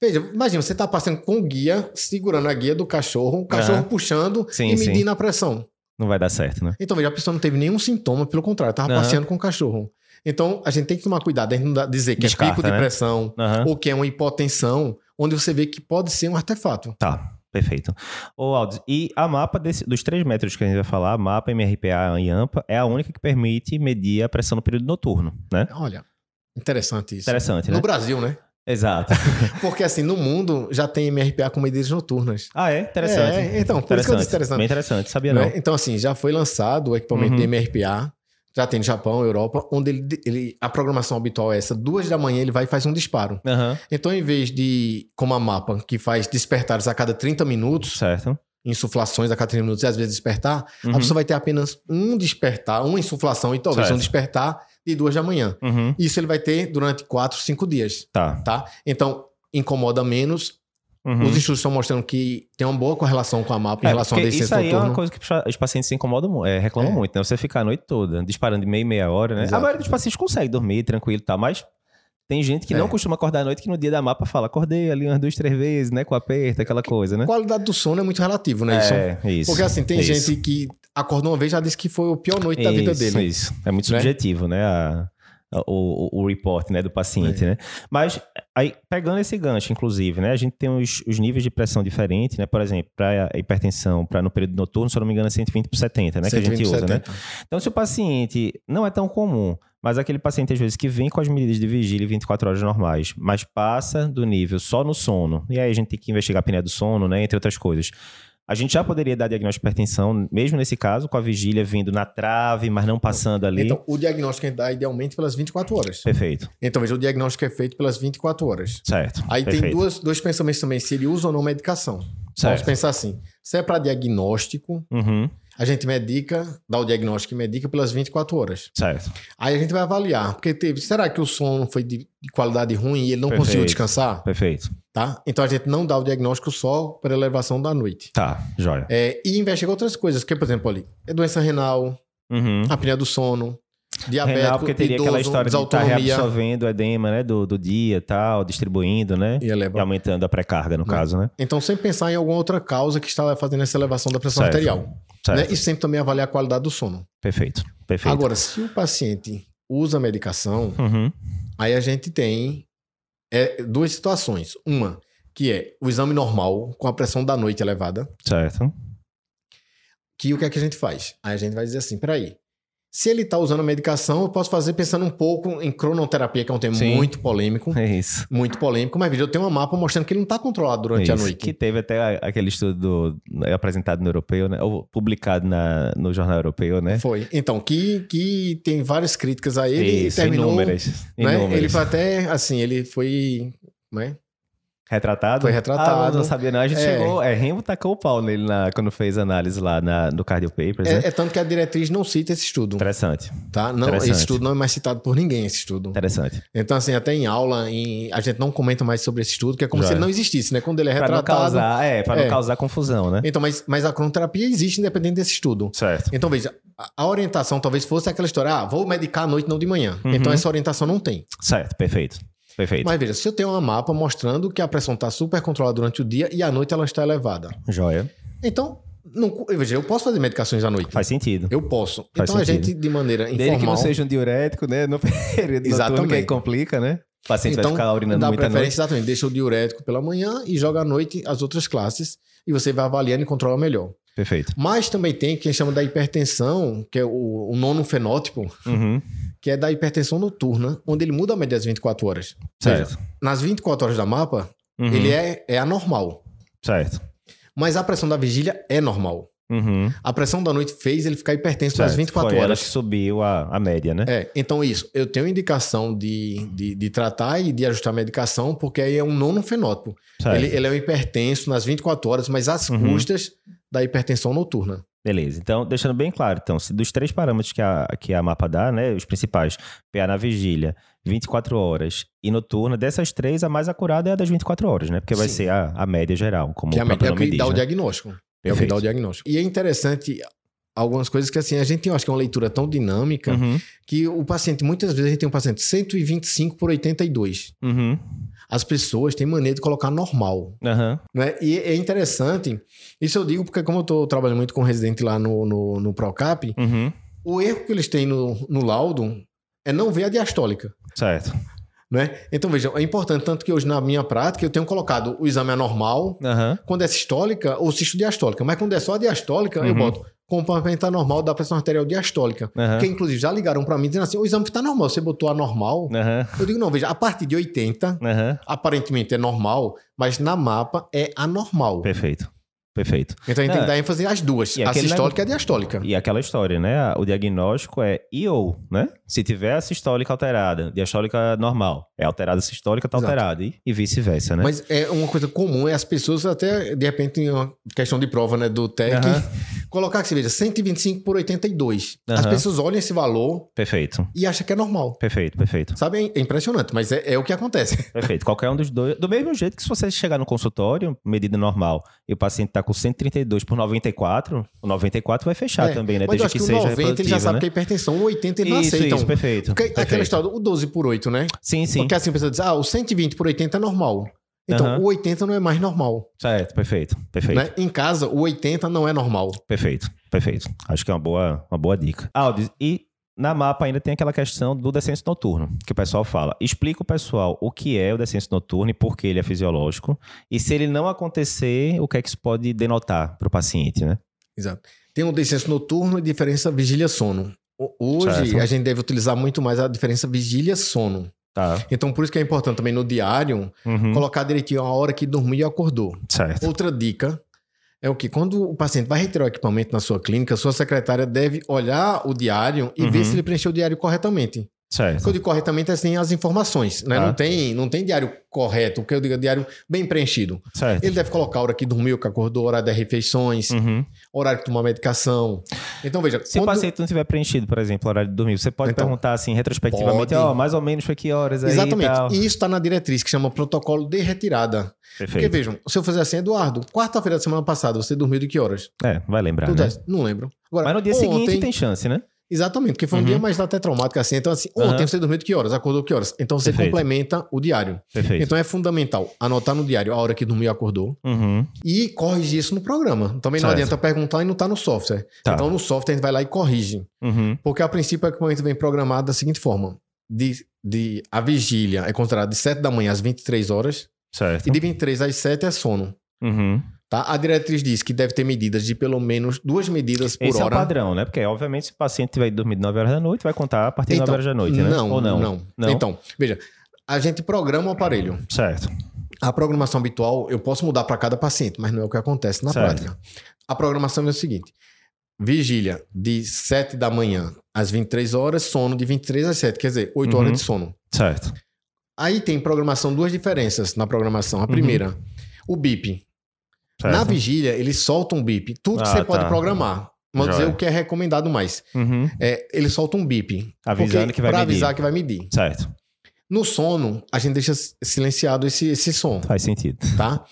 Veja, imagina, você tá passando com o guia, segurando a guia do cachorro, o cachorro puxando sim, e medindo sim. a pressão. Não vai dar certo, né? Então, veja, a pessoa não teve nenhum sintoma, pelo contrário, tava passeando com o cachorro. Então, a gente tem que tomar cuidado, a gente não dizer que Descarta, é pico de né? pressão ou que é uma hipotensão, onde você vê que pode ser um artefato. Tá, perfeito. Ô, Aldo, e a mapa desse- dos três métodos que a gente vai falar, mapa, MRPA e AMPA, é a única que permite medir a pressão no período noturno, né? Olha, interessante isso. Interessante, né? No Brasil, né? Exato. Porque assim, no mundo já tem MRPA com medidas noturnas. ah, é? Interessante. É, então, por isso que eu disse interessante. Bem interessante, sabia Né? não. Então, assim, já foi lançado o equipamento Uhum. de MRPA, já tem no Japão, Europa, onde ele, ele- a programação habitual é essa, duas da manhã ele vai e faz um disparo. Aham, Então, em vez de, como a mapa, que faz despertares a cada 30 minutos, certo. Insuflações a cada 30 minutos e às vezes despertar, Uhum. a pessoa vai ter apenas um despertar, uma insuflação e talvez Certo. um despertar de duas da manhã. Uhum. Isso ele vai ter durante quatro, cinco dias, Tá. tá? Então, incomoda menos. Uhum. Os estudos estão mostrando que tem uma boa correlação com a MAPA em é, relação à descendência Isso aí noturno. é uma coisa que os pacientes se incomodam, é, reclamam é. muito, né? Você ficar a noite toda disparando de meia meia hora, né? Exato. A maioria dos pacientes consegue dormir tranquilo e tal, mas tem gente que é. não costuma acordar à noite que no dia da mapa fala, acordei ali umas duas, três vezes, né? Com aperto, aquela coisa, né? A qualidade do sono é muito relativo, né? É, isso. isso Porque assim, tem gente que acordou uma vez e já disse que foi a pior noite da vida dele. Isso, É muito né? subjetivo, né? A, o, o, report né, do paciente, é. né? Mas aí, pegando esse gancho, inclusive, né? A gente tem os, os níveis de pressão diferentes, né? Por exemplo, para hipertensão, para no período noturno, se eu não me engano, é 120 por 70, né? que a gente usa, 70. né? Então, se o paciente não é tão comum, mas aquele paciente, às vezes, que vem com as medidas de vigília 24 horas normais, mas passa do nível só no sono, e aí a gente tem que investigar a apneia do sono, né? Entre outras coisas a gente já poderia dar diagnóstico de hipertensão, mesmo nesse caso, com a vigília vindo na trave, mas não passando ali. Então, o diagnóstico é dá idealmente pelas 24 horas. Perfeito. Então, veja, o diagnóstico é feito pelas 24 horas. Certo. Aí Perfeito. tem duas, dois pensamentos também, se ele usa ou não medicação. Certo. Vamos pensar assim, se é para diagnóstico, uhum a gente medica, dá o diagnóstico e medica pelas 24 horas. Certo. Aí a gente vai avaliar, porque teve, será que o sono foi de, de qualidade ruim e ele não Perfeito. conseguiu descansar? Perfeito. Tá? Então a gente não dá o diagnóstico só para elevação da noite. Tá, joia. É, e investiga outras coisas, que por exemplo ali, é doença renal, uhum. apneia do sono, diabético, Renal, porque teria idoso, aquela história de estar tá reabsorvendo o edema, né, do, do dia tal, distribuindo, né, e, eleva... e aumentando a pré-carga, no caso, né. Então, sempre pensar em alguma outra causa que está fazendo essa elevação da pressão certo. arterial. Certo. Né? E sempre também avaliar a qualidade do sono. Perfeito, perfeito. Agora, se o paciente usa medicação, uhum. aí a gente tem é, duas situações. Uma, que é o exame normal, com a pressão da noite elevada. Certo. Que o que é que a gente faz? Aí a gente vai dizer assim, peraí, se ele está usando a medicação, eu posso fazer pensando um pouco em cronoterapia, que é um tema Sim, muito polêmico. É isso. Muito polêmico, mas veja, eu tenho uma mapa mostrando que ele não está controlado durante é a noite. Que teve até aquele estudo do, apresentado no europeu, né? Ou publicado na, no jornal europeu, né? Foi. Então, que, que tem várias críticas a ele isso, e terminou. Inúmeras, né? inúmeras. Ele foi até, assim, ele foi. Né? Retratado? Foi retratado. Ah, não sabia não. A gente é. chegou... É, Remo tacou o pau nele na, quando fez análise lá na, no Cardio Papers, é, né? é, tanto que a diretriz não cita esse estudo. Interessante. Tá? Não, Interessante. Esse estudo não é mais citado por ninguém, esse estudo. Interessante. Então, assim, até em aula, em, a gente não comenta mais sobre esse estudo, que é como se ele não existisse, né? Quando ele é retratado... Pra não causar, é, pra não é. causar confusão, né? Então, mas, mas a cronoterapia existe independente desse estudo. Certo. Então, veja, a orientação talvez fosse aquela história, ah, vou medicar à noite, não de manhã. Uhum. Então, essa orientação não tem. Certo, perfeito. Perfeito. Mas veja, se eu tenho uma mapa mostrando que a pressão está super controlada durante o dia e à noite ela está elevada. Joia. Então, não, veja, eu posso fazer medicações à noite. Faz sentido. Eu posso. Faz então sentido. a gente, de maneira informal... Desde que não seja um diurético, né? No período Exatamente. que aí complica, né? O paciente então, vai ficar urinando dá muita preferência, noite. Exatamente. Deixa o diurético pela manhã e joga à noite as outras classes. E você vai avaliando e controla melhor. Perfeito. Mas também tem quem chama da hipertensão, que é o, o nono fenótipo, Uhum. Que é da hipertensão noturna, onde ele muda a média das 24 horas. Ou Certo. seja, nas 24 horas da mapa, Uhum. ele é, é anormal. Certo. Mas a pressão da vigília é normal. Uhum. A pressão da noite fez ele ficar hipertenso Certo. 24 Foi ela horas. que subiu a, a média, né? É, então isso, eu tenho indicação de, de, de tratar e de ajustar a medicação, porque aí é um nono fenótipo. Ele, ele é um hipertenso nas 24 horas, mas às Uhum. custas da hipertensão noturna. Beleza. Então, deixando bem claro, então, se dos três parâmetros que a, que a mapa dá, né, os principais, PA na vigília, 24 horas e noturna, dessas três, a mais acurada é a das 24 horas, né? Porque vai Sim. ser a, a média geral, como que é, o a, próprio é o nome que diz, dá o né? diagnóstico. É o que dá o diagnóstico. E é interessante algumas coisas que assim, a gente acho que é uma leitura tão dinâmica Uhum, que o paciente, muitas vezes a gente tem um paciente 125 por 82. uhum, As pessoas têm maneira de colocar normal. aham, né? E é interessante, isso eu digo porque como eu estou trabalhando muito com residente lá no, no, no Procap, uhum. o erro que eles têm no, no laudo é não ver a diastólica. Certo. Né? Então, vejam, é importante, tanto que hoje na minha prática eu tenho colocado o exame anormal, Aham. quando é sistólica ou cisto-diastólica. Mas quando é só a diastólica, eu Uhum. boto complemento anormal da pressão arterial diastólica. Aham. Que inclusive já ligaram para mim dizendo assim: o exame está normal, você botou anormal. Aham. Eu digo, não, veja, a partir de 80, Aham. aparentemente é normal, mas na mapa é anormal. Perfeito. Perfeito. Então a gente tem que dar ênfase às duas, a sistólica e a diastólica. E aquela história, né? O diagnóstico é e ou, né? Se tiver a sistólica alterada, diastólica normal, é alterada a sistólica, tá Exato. alterada. E, e vice-versa, né? Mas é uma coisa comum, é as pessoas até, de repente, em uma questão de prova né, do TEC, Aham. Colocar que você veja 125 por 82. Uhum. As pessoas olham esse valor. Perfeito. E acham que é normal. Perfeito, perfeito. Sabe? É impressionante, mas é, é o que acontece. Perfeito. Qualquer um dos dois. Do mesmo jeito que se você chegar no consultório, medida normal, e o paciente está com 132 por 94, o 94 vai fechar é, também, né? Desde que, que seja 90 ele já sabe né? que é hipertensão, o 80 ele não isso, aceita. Isso, perfeito. Porque perfeito. aquela história, o 12 por 8, né? Sim, sim. Porque assim a pessoa diz, ah, o 120 por 80 é normal. Então, uhum. o 80 não é mais normal. Certo, perfeito, perfeito. Né? Em casa, o 80 não é normal. Perfeito, perfeito. Acho que é uma boa, uma boa dica. Aldi, e na mapa ainda tem aquela questão do descenso noturno, que o pessoal fala. Explica o pessoal o que é o descenso noturno e por que ele é fisiológico. E se ele não acontecer, o que é que isso pode denotar para o paciente, né? Exato. Tem o descenso noturno e diferença vigília-sono. Hoje, certo. a gente deve utilizar muito mais a diferença vigília-sono. Tá. Então, por isso que é importante também no diário uhum. colocar direitinho a hora que dormiu e acordou. Certo. Outra dica é o que quando o paciente vai retirar o equipamento na sua clínica, sua secretária deve olhar o diário e uhum. ver se ele preencheu o diário corretamente. Certo. Quando eu digo corretamente, é assim, as informações, né? Ah. Não, tem, não tem diário correto, o que eu digo é diário bem preenchido. Certo. Ele deve colocar a hora que dormiu, que acordou, hora das refeições, uhum. horário que tomou medicação. Então, veja... Se quando... o paciente não tiver preenchido, por exemplo, o horário de dormir, você pode então, perguntar assim, retrospectivamente, ó, oh, mais ou menos foi que horas aí Exatamente. E, e isso está na diretriz, que chama protocolo de retirada. Perfeito. Porque vejam, se eu fizer assim, Eduardo, quarta-feira da semana passada, você dormiu de que horas? É, vai lembrar, né? Não lembro. Agora, Mas no dia ontem... seguinte tem chance, né? Exatamente, porque foi um uhum. dia mais até traumático assim. Então, assim, ontem uhum. você dormiu de que horas? Acordou que horas? Então você Perfeito. complementa o diário. Perfeito. Então é fundamental anotar no diário a hora que dormiu e acordou uhum. e corrigir isso no programa. Também certo. não adianta perguntar e não tá no software. Tá. Então no software a gente vai lá e corrige. Uhum. Porque a princípio o equipamento vem programado da seguinte forma: de, de, a vigília é considerada de 7 da manhã às 23 horas. Certo. E de 23 às 7 é sono. Uhum. Tá? A diretriz diz que deve ter medidas de pelo menos duas medidas por Esse hora. Esse é o padrão, né? Porque, obviamente, se o paciente tiver dormido 9 horas da noite, vai contar a partir então, de 9 horas da noite, né? Não, Ou não? não? Não. Então, veja, a gente programa o aparelho. Certo. A programação habitual eu posso mudar para cada paciente, mas não é o que acontece na certo. prática. A programação é o seguinte: vigília de 7 da manhã às 23 horas, sono de 23 às 7, quer dizer, 8 uhum. horas de sono. Certo. Aí tem programação, duas diferenças na programação. A primeira, uhum. o BIP. Certo. Na vigília, ele solta um bip. Tudo ah, que você tá. pode programar. Vamos dizer o que é recomendado mais. Uhum. É, ele solta um bip. Avisando que vai pra medir. avisar que vai medir. Certo. No sono, a gente deixa silenciado esse, esse som. Faz sentido. Tá?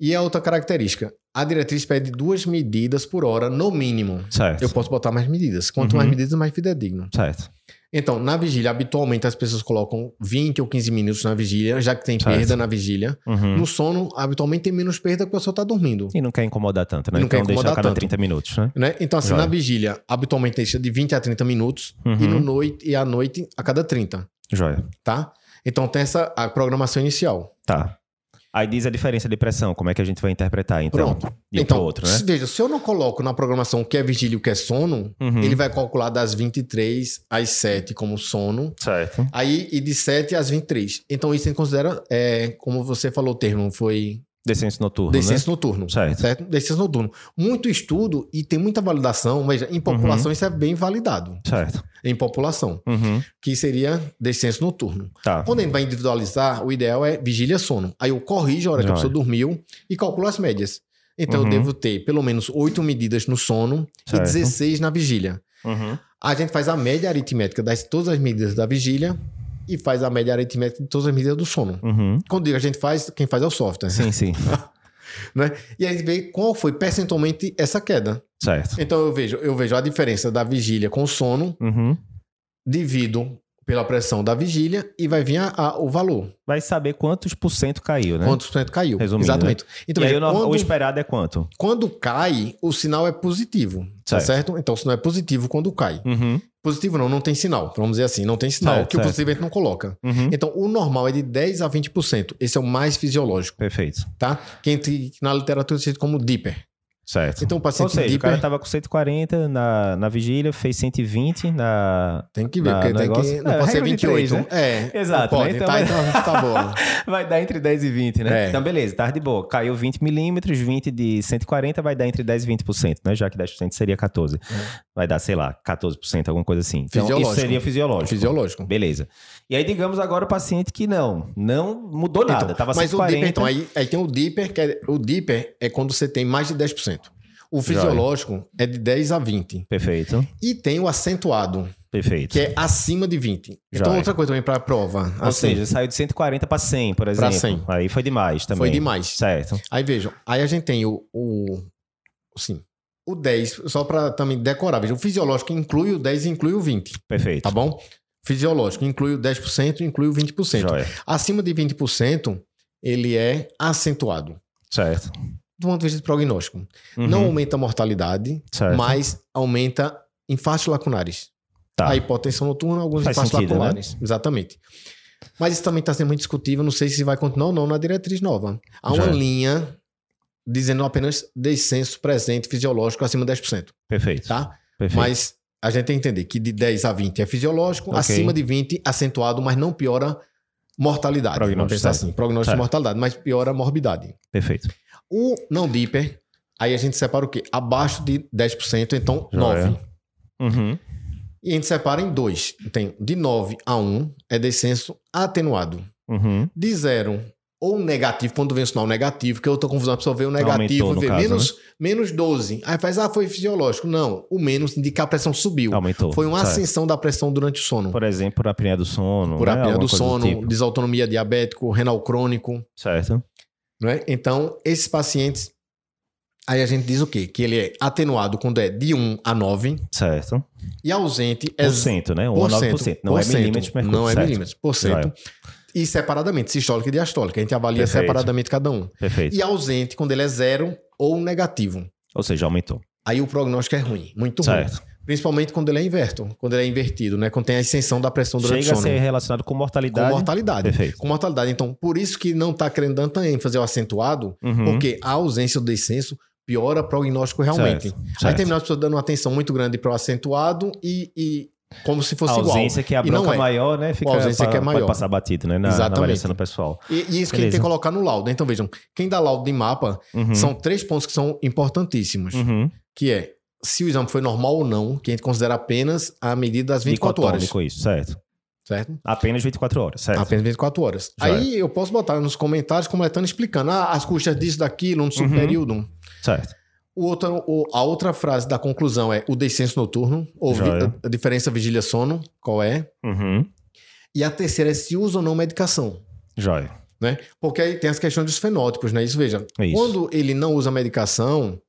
E a outra característica. A diretriz pede duas medidas por hora, no mínimo. Certo. Eu posso botar mais medidas. Quanto uhum. mais medidas, mais fidedigno. Certo. Então, na vigília, habitualmente as pessoas colocam 20 ou 15 minutos na vigília, já que tem certo. perda na vigília. Uhum. No sono, habitualmente tem menos perda porque a pessoa está dormindo. E não quer incomodar tanto, né? Não então quer incomodar deixa a cada tanto. 30 minutos, né? né? Então, assim, Joia. na vigília, habitualmente deixa de 20 a 30 minutos uhum. e, no noite, e à noite a cada 30. Joia. Tá? Então tem essa a programação inicial. Tá. Aí diz a diferença de pressão, como é que a gente vai interpretar, então? Pronto. De um então, outro, né? Veja, se eu não coloco na programação o que é vigília e o que é sono, uhum. ele vai calcular das 23 às 7 como sono. Certo. Aí, e de 7 às 23. Então, isso a gente considera, é, como você falou o termo, foi Descenso noturno. Descenso né? noturno. Certo. certo. Descenso noturno. Muito estudo e tem muita validação, mas em população uhum. isso é bem validado. Certo. Em população. Uhum. Que seria descenso noturno. Tá. Quando a gente vai individualizar, o ideal é vigília sono. Aí eu corrijo a hora Já que a pessoa dormiu e calculo as médias. Então uhum. eu devo ter pelo menos 8 medidas no sono certo. e 16 na vigília. Uhum. A gente faz a média aritmética das todas as medidas da vigília e faz a média aritmética de todas as medidas do sono. Uhum. Quando digo a gente faz, quem faz é o software. Sim, sim. né? E a gente vê qual foi percentualmente essa queda. Certo. Então eu vejo, eu vejo a diferença da vigília com sono, uhum. divido pela pressão da vigília e vai vir a, a, o valor. Vai saber quantos por cento caiu, né? Quantos por cento caiu. Resumindo, Exatamente. Né? Então, e aí o, quando, o, esperado é quanto? Quando cai, o sinal é positivo. Tá certo? Tá certo? Então, o sinal é positivo quando cai. Uhum. Positivo não, não tem sinal. Vamos dizer assim, não tem sinal, certo, que certo. o positivo a gente não coloca. Uhum. Então, o normal é de 10 a 20%. Esse é o mais fisiológico. Perfeito. Tá? Que na literatura é como Dipper. Certo. Então o paciente Ou seja, Deeper... o cara tava com 140 na, na vigília, fez 120 na. Tem que ver, na, porque tem que. Não é, pode ser 28. 3, né? É. Exato. Pode, né? então, tá, vai... então tá bom. vai dar entre 10 e 20, né? É. Então, beleza, tá de boa. Caiu 20 milímetros, 20 de 140 vai dar entre 10 e 20%, né? Já que 10% seria 14. É. Vai dar, sei lá, 14%, alguma coisa assim. Então, fisiológico. isso seria fisiológico. Fisiológico. Beleza. E aí, digamos agora o paciente que não, não mudou nada. Então, tava mas 140. o Deeper, então, aí, aí tem o Deeper, que é, o Deeper é quando você tem mais de 10%. O fisiológico Joia. é de 10 a 20. Perfeito. E tem o acentuado. Perfeito. Que é acima de 20. Então, outra coisa também para a prova. Ou assim, seja, saiu de 140 para 100, por exemplo. Para 100. Aí foi demais também. Foi demais. Certo. Aí vejam, aí a gente tem o. o assim, o 10, só para também decorar. Veja, o fisiológico inclui o 10 e inclui o 20. Perfeito. Tá bom? Fisiológico inclui o 10% e inclui o 20%. Joia. Acima de 20%, ele é acentuado. Certo. Do ponto de vista de prognóstico. Uhum. Não aumenta a mortalidade, certo. mas aumenta infartos lacunares. Tá. A hipotensão noturna, alguns Faz infartos sentido, né? lacunares. Né? Exatamente. Mas isso também está sendo muito discutível. Não sei se vai continuar ou não na diretriz nova. Há uma linha dizendo apenas descenso presente fisiológico acima de 10%. Perfeito. Tá? Perfeito. Mas a gente tem que entender que de 10 a 20 é fisiológico, okay. acima de 20 acentuado, mas não piora mortalidade. Prognóstico. Vamos pensar assim, prognóstico de mortalidade, mas piora morbidade. Perfeito. O não deeper, aí a gente separa o quê? Abaixo de 10%, então Já 9. É. Uhum. E a gente separa em dois. Tem de 9 a 1 é descenso atenuado. Uhum. De 0 ou negativo, quando vem o sinal negativo, que eu tô confusão, a pessoa vê o negativo e vê caso, menos, né? menos 12. Aí faz, ah, foi fisiológico. Não, o menos indica que a pressão subiu. Aumentou. Foi uma ascensão da pressão durante o sono. Por exemplo, por apneia do sono. Por né? apneia do sono, do tipo. desautonomia diabético, renal crônico. Certo. Não é? Então, esses pacientes, aí a gente diz o quê? Que ele é atenuado quando é de 1 a 9. Certo. E ausente é... Por cento, né? 1 a 9%. Não é milímetros Não é milímetros por cento e separadamente, sistólica e diastólica. A gente avalia Perfeito. separadamente cada um. Perfeito. E ausente quando ele é zero ou negativo. Ou seja, aumentou. Aí o prognóstico é ruim, muito certo. ruim. Principalmente quando ele é inverto, quando ele é invertido, né? Quando tem a extensão da pressão durante Chega o sono. Chega a ser relacionado com mortalidade. Com mortalidade. Perfeito. Com mortalidade. Então, por isso que não está querendo tanta ênfase ao acentuado, uhum. porque a ausência do descenso piora o prognóstico realmente. Certo. Aí certo. termina as pessoas dando uma atenção muito grande para o acentuado e, e como se fosse igual. A ausência igual. que é a bronca é. maior, né? Fica, a ausência pra, que é maior. Pode passar batido, né? Na, Exatamente. na pessoal. E, e isso Beleza. que a gente tem que colocar no laudo. Então, vejam, quem dá laudo de mapa, uhum. são três pontos que são importantíssimos. Uhum. Que é, se o exame foi normal ou não, que a gente considera apenas a medida das 24 horas. isso, certo. Certo? Apenas 24 horas, certo. Apenas 24 horas. Já Aí é. eu posso botar nos comentários completando, explicando. Ah, as custas disso, daquilo, no subperíodo. Uhum. Certo. O outro, a outra frase da conclusão é o descenso noturno, ou vi, a, diferença vigília-sono, qual é? Uhum. E a terceira é se usa ou não medicação. Joia. Né? Porque aí tem as questões dos fenótipos, né? Isso, veja, é isso. quando ele não usa medicação,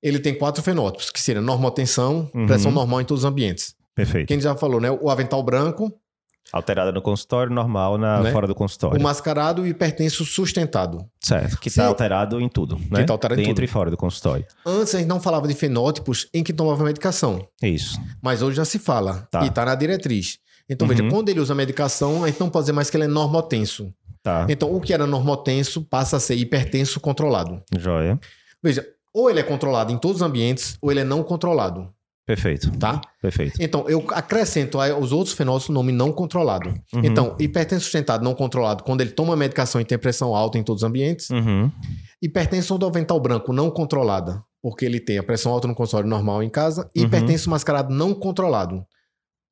ele tem quatro fenótipos, que seriam normotensão, uhum. pressão normal em todos os ambientes. Perfeito. Quem já falou, né? O avental branco, Alterada no consultório, normal na, né? fora do consultório. O mascarado e hipertenso sustentado. Certo, que está alterado em tudo, né? Que está alterado Dentro em tudo. e fora do consultório. Antes a gente não falava de fenótipos em que tomava medicação. Isso. Mas hoje já se fala. Tá. E está na diretriz. Então, uhum. veja, quando ele usa medicação, a gente não pode dizer mais que ele é normotenso. Tá. Então, o que era normotenso passa a ser hipertenso controlado. Joia. Veja, ou ele é controlado em todos os ambientes, ou ele é não controlado. Perfeito. Tá? Perfeito. Então, eu acrescento os outros fenótipos o nome não controlado. Uhum. Então, hipertensão sustentado não controlado, quando ele toma medicação e tem pressão alta em todos os ambientes. Uhum. Hipertensão do avental branco não controlada, porque ele tem a pressão alta no consultório normal em casa. E uhum. hipertensão mascarado não controlado,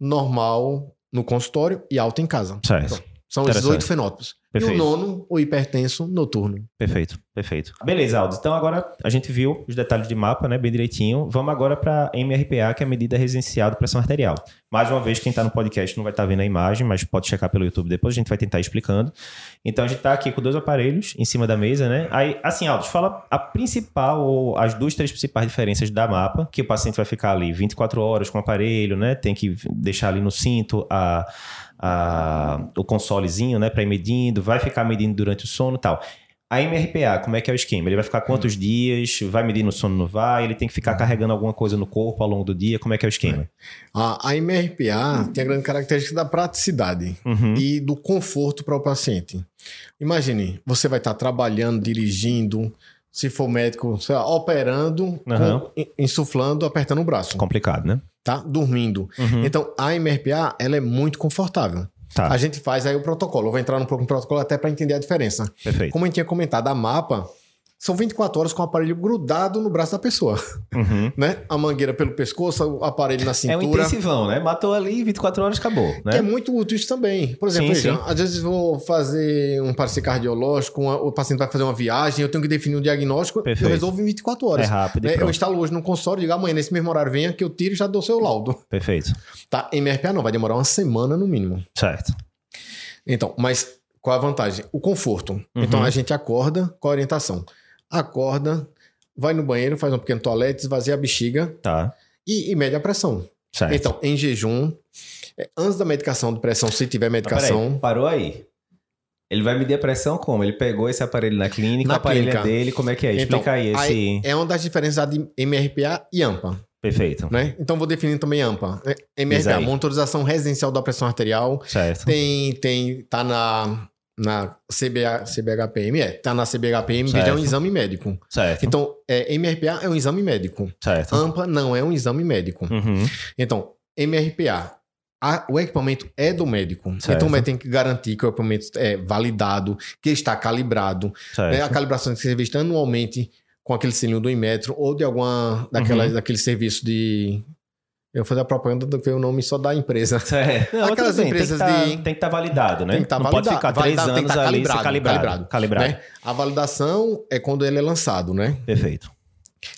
normal no consultório e alta em casa. Certo. Então, são esses oito fenótipos. Perfeito. E o nono, o hipertenso noturno. Perfeito, perfeito. Beleza, Aldo. Então agora a gente viu os detalhes de mapa, né, bem direitinho. Vamos agora para MRPA, que é a medida residencial de pressão arterial. Mais uma vez, quem está no podcast não vai estar tá vendo a imagem, mas pode checar pelo YouTube depois, a gente vai tentar explicando. Então a gente está aqui com dois aparelhos em cima da mesa, né? Aí, assim, Aldo, fala a principal ou as duas, três principais diferenças da mapa, que o paciente vai ficar ali 24 horas com o aparelho, né? Tem que deixar ali no cinto a a, o consolezinho, né, para ir medindo, vai ficar medindo durante o sono e tal. A MRPA, como é que é o esquema? Ele vai ficar quantos dias? Vai medir no sono, não vai? Ele tem que ficar carregando alguma coisa no corpo ao longo do dia? Como é que é o esquema? A, a MRPA tem a grande característica da praticidade uhum. e do conforto para o paciente. Imagine, você vai estar trabalhando, dirigindo, se for médico, lá, operando, uhum. com, insuflando, apertando o braço. Complicado, né? tá? Dormindo. Uhum. Então, a MRPA, ela é muito confortável. Tá. A gente faz aí o protocolo. Eu vou entrar um pouco no protocolo até para entender a diferença. Perfeito. Como a gente tinha comentado, a mapa, são 24 horas com o aparelho grudado no braço da pessoa. Uhum. Né? A mangueira pelo pescoço, o aparelho na cintura. É um intensivão, né? Matou ali, 24 horas acabou. Né? É muito útil isso também. Por exemplo, sim, veja, sim. às vezes vou fazer um parecer cardiológico, uma, o paciente vai fazer uma viagem, eu tenho que definir um diagnóstico, Perfeito. eu resolvo em 24 horas. É rápido. Né? Eu instalo hoje no consultório, digo amanhã, nesse mesmo horário, venha que eu tiro e já dou seu laudo. Perfeito. Tá? MRPA não, vai demorar uma semana no mínimo. Certo. Então, mas qual a vantagem? O conforto. Uhum. Então a gente acorda com a orientação acorda, vai no banheiro, faz um pequeno toalete, esvazia a bexiga tá. e, e mede a pressão. Certo. Então, em jejum, é, antes da medicação de pressão, se tiver medicação. Aí, parou aí. Ele vai medir a pressão como? Ele pegou esse aparelho na clínica, na o aparelho clínica. é dele, como é que é? Explica então, aí esse. É uma das diferenças de MRPA e AMPA. Perfeito. Né? Então vou definir também AMPA. MRPA, monitorização residencial da pressão arterial. Certo. Tem, tem, tá na na CBA, CBHPM, é. Tá na CBHPM, certo. é um exame médico. Certo. Então, é, MRPA é um exame médico. Certo. AMPA não é um exame médico. Uhum. Então, MRPA, a, o equipamento é do médico. Certo. Então, o médico tem que garantir que o equipamento é validado, que está calibrado. Né? A calibração tem que ser vista anualmente com aquele selinho do Inmetro ou de alguma daquela, uhum. daquele serviço de eu fazer a propaganda do que o nome só da empresa. É. Não, Aquelas bem, empresas tem tá, de. Tem que estar tá validado, né? Tem que estar tá validado. Pode ficar três validado, anos tá ali calibrado, calibrado. calibrado, calibrado. Né? A validação é quando ele é lançado, né? Perfeito.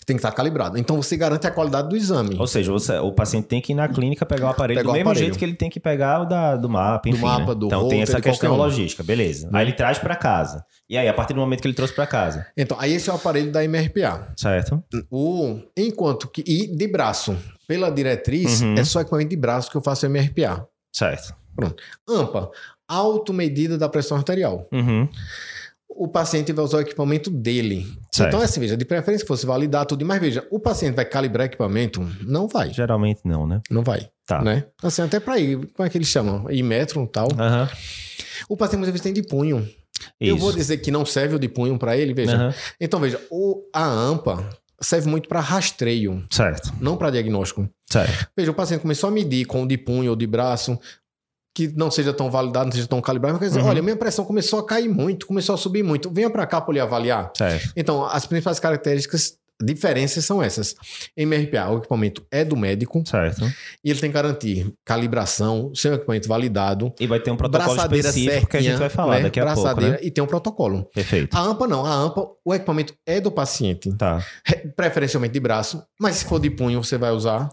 Tem que estar calibrado. Então você garante a qualidade do exame. Ou seja, você, o paciente tem que ir na clínica pegar o aparelho Pega do mesmo aparelho. jeito que ele tem que pegar o da, do mapa, enfim. Do mapa, né? do Então tem essa questão logística, beleza. Aí ele traz para casa. E aí, a partir do momento que ele trouxe para casa? Então, aí esse é o aparelho da MRPA. Certo. O, enquanto que. E de braço. Pela diretriz, uhum. é só equipamento de braço que eu faço MRPA. Certo. Pronto. AMPA, automedida da pressão arterial. Uhum. O paciente vai usar o equipamento dele. Certo. Então, assim, veja, de preferência que fosse validar tudo, mas veja, o paciente vai calibrar equipamento? Não vai. Geralmente não, né? Não vai. Tá. Né? Assim, até para ir, como é que eles chamam? Imetro e tal. Uhum. O paciente muitas vezes tem de punho. Isso. Eu vou dizer que não serve o de punho para ele, veja. Uhum. Então, veja, o, a AMPA, serve muito para rastreio. Certo. Não para diagnóstico. Certo. Veja, o paciente começou a medir com o de punho ou de braço, que não seja tão validado, não seja tão calibrado, mas quer dizer, uhum. olha, minha pressão começou a cair muito, começou a subir muito. Venha para cá para lhe avaliar. Certo. Então, as principais características diferenças são essas. MRPA, o equipamento é do médico. Certo. E ele tem que garantir calibração, seu equipamento validado. E vai ter um protocolo específico certinha, que a gente vai falar né? daqui a pouco, né? E tem um protocolo. Perfeito. A AMPA não. A AMPA, o equipamento é do paciente. Tá. Preferencialmente de braço. Mas se for de punho, você vai usar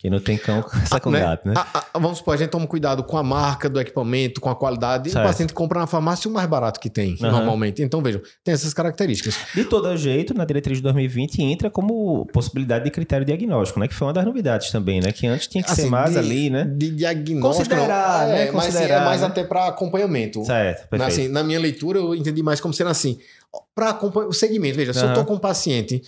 quem não tem cão, sai com né? gato, né? A, a, vamos supor, a gente toma cuidado com a marca do equipamento, com a qualidade. Certo. E o paciente compra na farmácia o mais barato que tem, uhum. normalmente. Então, vejam, tem essas características. De todo jeito, na diretriz de 2020 entra como possibilidade de critério diagnóstico, né? Que foi uma das novidades também, né? Que antes tinha que assim, ser mais de, ali, né? De diagnóstico. Considerar, não, né? É, mas é mais né? até para acompanhamento. Certo, perfeito. Assim, na minha leitura, eu entendi mais como sendo assim. Para acompanhar o segmento, veja, uhum. se eu estou com um paciente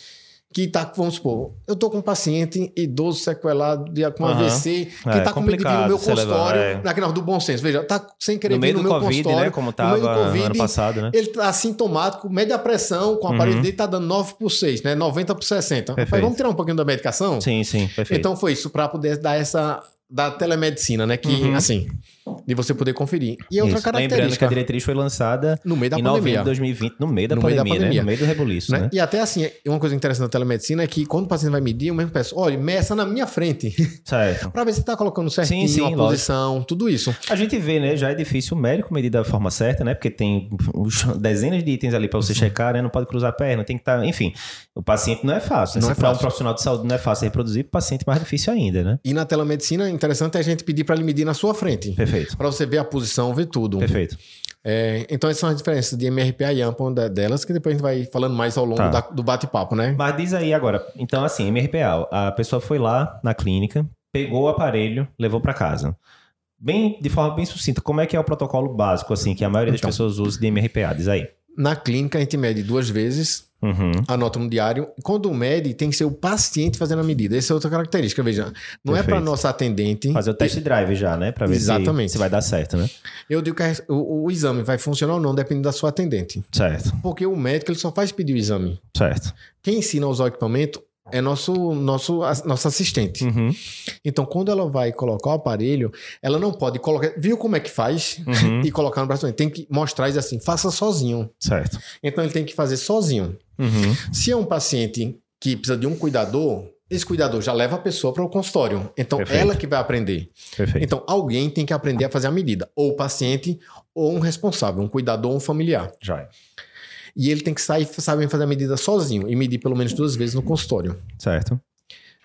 que tá, vamos supor, eu tô com um paciente idoso sequelado de, com uhum. AVC, que é, tá comigo no meu consultório, levar, é. na do bom senso, veja, tá sem querer no meio vir no do meu COVID, consultório. Né, como tava no, COVID, ano passado, né? Ele tá assintomático, média pressão, com o aparelho uhum. dele tá dando 9 por 6, né? 90 por 60. Mas vamos tirar um pouquinho da medicação? Sim, sim, perfeito. Então foi isso, para poder dar essa da telemedicina, né? Que, uhum. assim, de você poder conferir. E outra Isso. característica. Lembrando que a diretriz foi lançada no meio da em pandemia. novembro de 2020, no meio da, no pandemia, meio da pandemia, né? No meio do rebuliço, né? né? E até assim, uma coisa interessante da telemedicina é que quando o paciente vai medir, eu mesmo peço, olha, meça na minha frente. Certo. pra ver se tá colocando certinho sim, sim, a lógico. posição, tudo isso. A gente vê, né? Já é difícil o médico medir da forma certa, né? Porque tem dezenas de itens ali para você checar, né? Não pode cruzar a perna, tem que estar... Tá... Enfim, o paciente não é fácil. Né? Não é fácil. um profissional de saúde não é fácil reproduzir, o paciente é mais difícil ainda, né? E na telemedicina, interessante é a gente pedir para ele medir na sua frente. Perfeito. Para você ver a posição, ver tudo. Perfeito. É, então, essas são as diferenças de MRPA e AMPA delas, que depois a gente vai falando mais ao longo tá. da, do bate-papo, né? Mas diz aí agora. Então, assim, MRPA, a pessoa foi lá na clínica, pegou o aparelho, levou para casa. Bem, de forma bem sucinta, como é que é o protocolo básico, assim, que a maioria das então, pessoas usa de MRPA? Diz aí. Na clínica, a gente mede duas vezes, uhum. anota no diário. Quando mede, tem que ser o paciente fazendo a medida. Essa é outra característica, veja. Não Perfeito. é para nossa atendente. Fazer o test drive já, né? Para ver Exatamente. Se, se vai dar certo, né? Eu digo que o, o, exame vai funcionar ou não, depende da sua atendente. Certo. Porque o médico ele só faz pedir o exame. Certo. Quem ensina a usar o equipamento é nosso, nosso, nosso assistente. Uhum. Então, quando ela vai colocar o aparelho, ela não pode colocar. Viu como é que faz? Uhum. e colocar no braço. Tem que mostrar isso assim, faça sozinho. Certo. Então, ele tem que fazer sozinho. Uhum. Se é um paciente que precisa de um cuidador, esse cuidador já leva a pessoa para o consultório. Então, Perfeito. ela que vai aprender. Perfeito. Então, alguém tem que aprender a fazer a medida. Ou o paciente, ou um responsável, um cuidador ou um familiar. Já é. E ele tem que sair, saber fazer a medida sozinho e medir pelo menos duas vezes no consultório. Certo.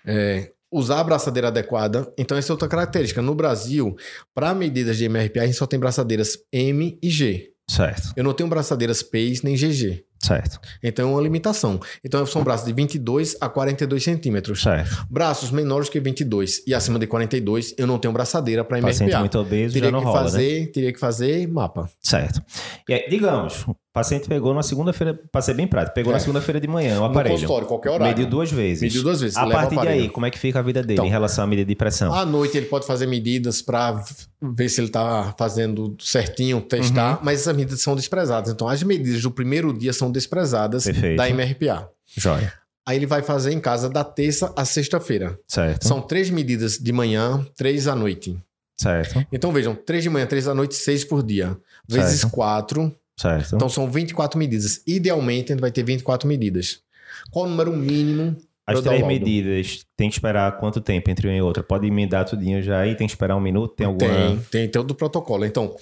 É, usar a braçadeira adequada. Então, essa é outra característica. No Brasil, para medidas de MRPA, a gente só tem braçadeiras M e G. Certo. Eu não tenho braçadeiras PACE nem GG. Certo. Então é uma limitação. Então são braços de 22 a 42 centímetros. Certo. Braços menores que 22 e acima de 42, eu não tenho braçadeira para MRPA. Paciente muito obeso teria já não que rola, fazer, né? Teria que fazer mapa. Certo. E aí, digamos, paciente pegou na segunda-feira, para ser bem prático, pegou é. na segunda-feira de manhã o aparelho. No consultório, qualquer horário. Mediu duas vezes. Mediu duas vezes. A partir de aí, como é que fica a vida dele então, em relação à medida de pressão? À noite ele pode fazer medidas para ver se ele está fazendo certinho, testar, uhum. mas essas medidas são desprezadas. Então, as medidas do primeiro dia são desprezadas Perfeito. da MRPA. Jóia. Aí ele vai fazer em casa da terça a sexta-feira. Certo. São três medidas de manhã, três à noite. Certo. Então vejam, três de manhã, três da noite, seis por dia. Vezes certo. quatro. Certo. Então são 24 medidas. Idealmente a gente vai ter 24 medidas. Qual o número mínimo as três medidas, tem que esperar quanto tempo entre uma e outra? Pode emendar tudinho já e tem que esperar um minuto? Tem alguma... Tem, tem, tem o do protocolo. Então,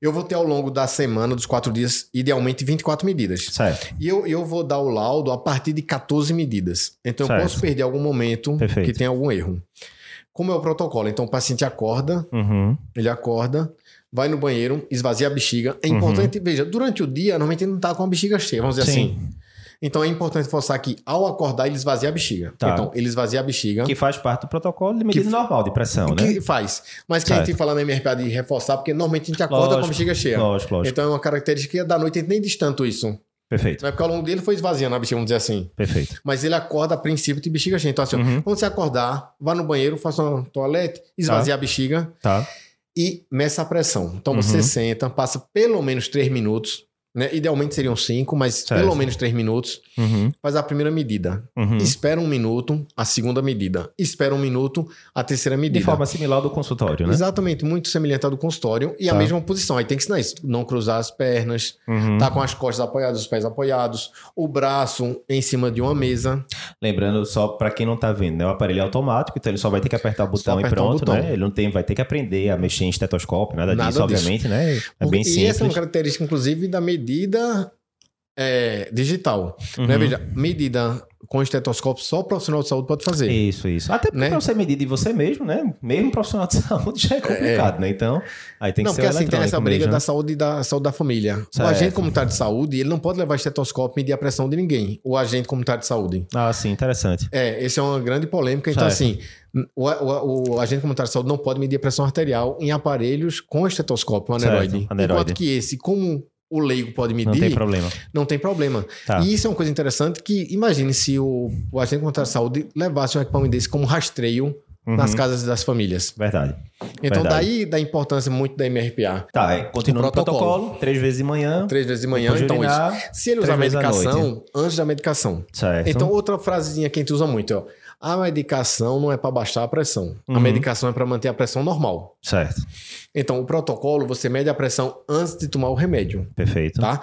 eu vou ter ao longo da semana, dos quatro dias, idealmente 24 medidas. Certo. E eu, eu vou dar o laudo a partir de 14 medidas. Então, certo. eu posso perder algum momento Perfeito. que tem algum erro. Como é o protocolo? Então, o paciente acorda, uhum. ele acorda, vai no banheiro, esvazia a bexiga. É importante, uhum. veja, durante o dia, normalmente ele não está com a bexiga cheia, vamos dizer Sim. assim. Então é importante forçar que ao acordar ele esvazia a bexiga. Tá. Então ele esvazia a bexiga. Que faz parte do protocolo de medida normal de pressão, né? Que faz. Mas que certo. a gente fala na MRPA de reforçar, porque normalmente a gente acorda lógico, com a bexiga cheia. Lógico, lógico. Então é uma característica da noite, a gente nem diz tanto isso. Perfeito. Não é porque ao longo dele foi esvaziando a bexiga, vamos dizer assim. Perfeito. Mas ele acorda a princípio de bexiga cheia. Então, assim, uhum. quando você acordar, vá no banheiro, faça uma toalete, esvazia tá. a bexiga. Tá. E meça a pressão. Então, uhum. você senta, passa pelo menos 3 minutos né? Idealmente seriam cinco, mas certo. pelo menos três minutos. Uhum. Faz a primeira medida. Uhum. Espera um minuto, a segunda medida. Espera um minuto, a terceira medida. De forma similar ao do consultório, né? Exatamente, muito semelhante ao do consultório. E tá. a mesma posição. Aí tem que ensinar isso. Não cruzar as pernas, uhum. tá com as costas apoiadas, os pés apoiados, o braço em cima de uma mesa. Lembrando, só para quem não tá vendo, né? O aparelho é automático, então ele só vai ter que apertar o botão e pronto, né? Ele não tem, vai ter que aprender a mexer em estetoscópio, nada, nada disso, disso, obviamente, né? É bem simples. E essa é uma característica, inclusive, da medida é, digital. Né? Uhum. Né? Veja, medida com estetoscópio só o profissional de saúde pode fazer. Isso, isso. Até porque né? pra você medir de você mesmo, né? Mesmo profissional de saúde já é complicado, é. né? Então, aí tem que não, ser porque assim, tem essa briga mesmo, da saúde e da saúde da família. Certo. O agente comunitário de saúde, ele não pode levar estetoscópio e medir a pressão de ninguém. O agente comunitário de saúde. Ah, sim, interessante. É, esse é uma grande polêmica. Então, certo. assim, o, o, o, agente comunitário de saúde não pode medir a pressão arterial em aparelhos com estetoscópio, aneroide. Enquanto que esse, como o leigo pode medir. Não tem problema. Não tem problema. Tá. E isso é uma coisa interessante que, imagine se o, o agente comunitário de saúde levasse um equipamento desse como rastreio uhum. nas casas das famílias. Verdade. Então, Verdade. daí da importância muito da MRPA. Tá, é, continuando o protocolo, protocolo, três vezes de manhã. Três vezes de manhã. Então, urinar, isso. Se ele usar medicação, antes da medicação. Certo. Então, outra frasezinha que a gente usa muito, ó. A medicação não é para baixar a pressão. Uhum. A medicação é para manter a pressão normal. Certo. Então, o protocolo, você mede a pressão antes de tomar o remédio. Perfeito. Tá?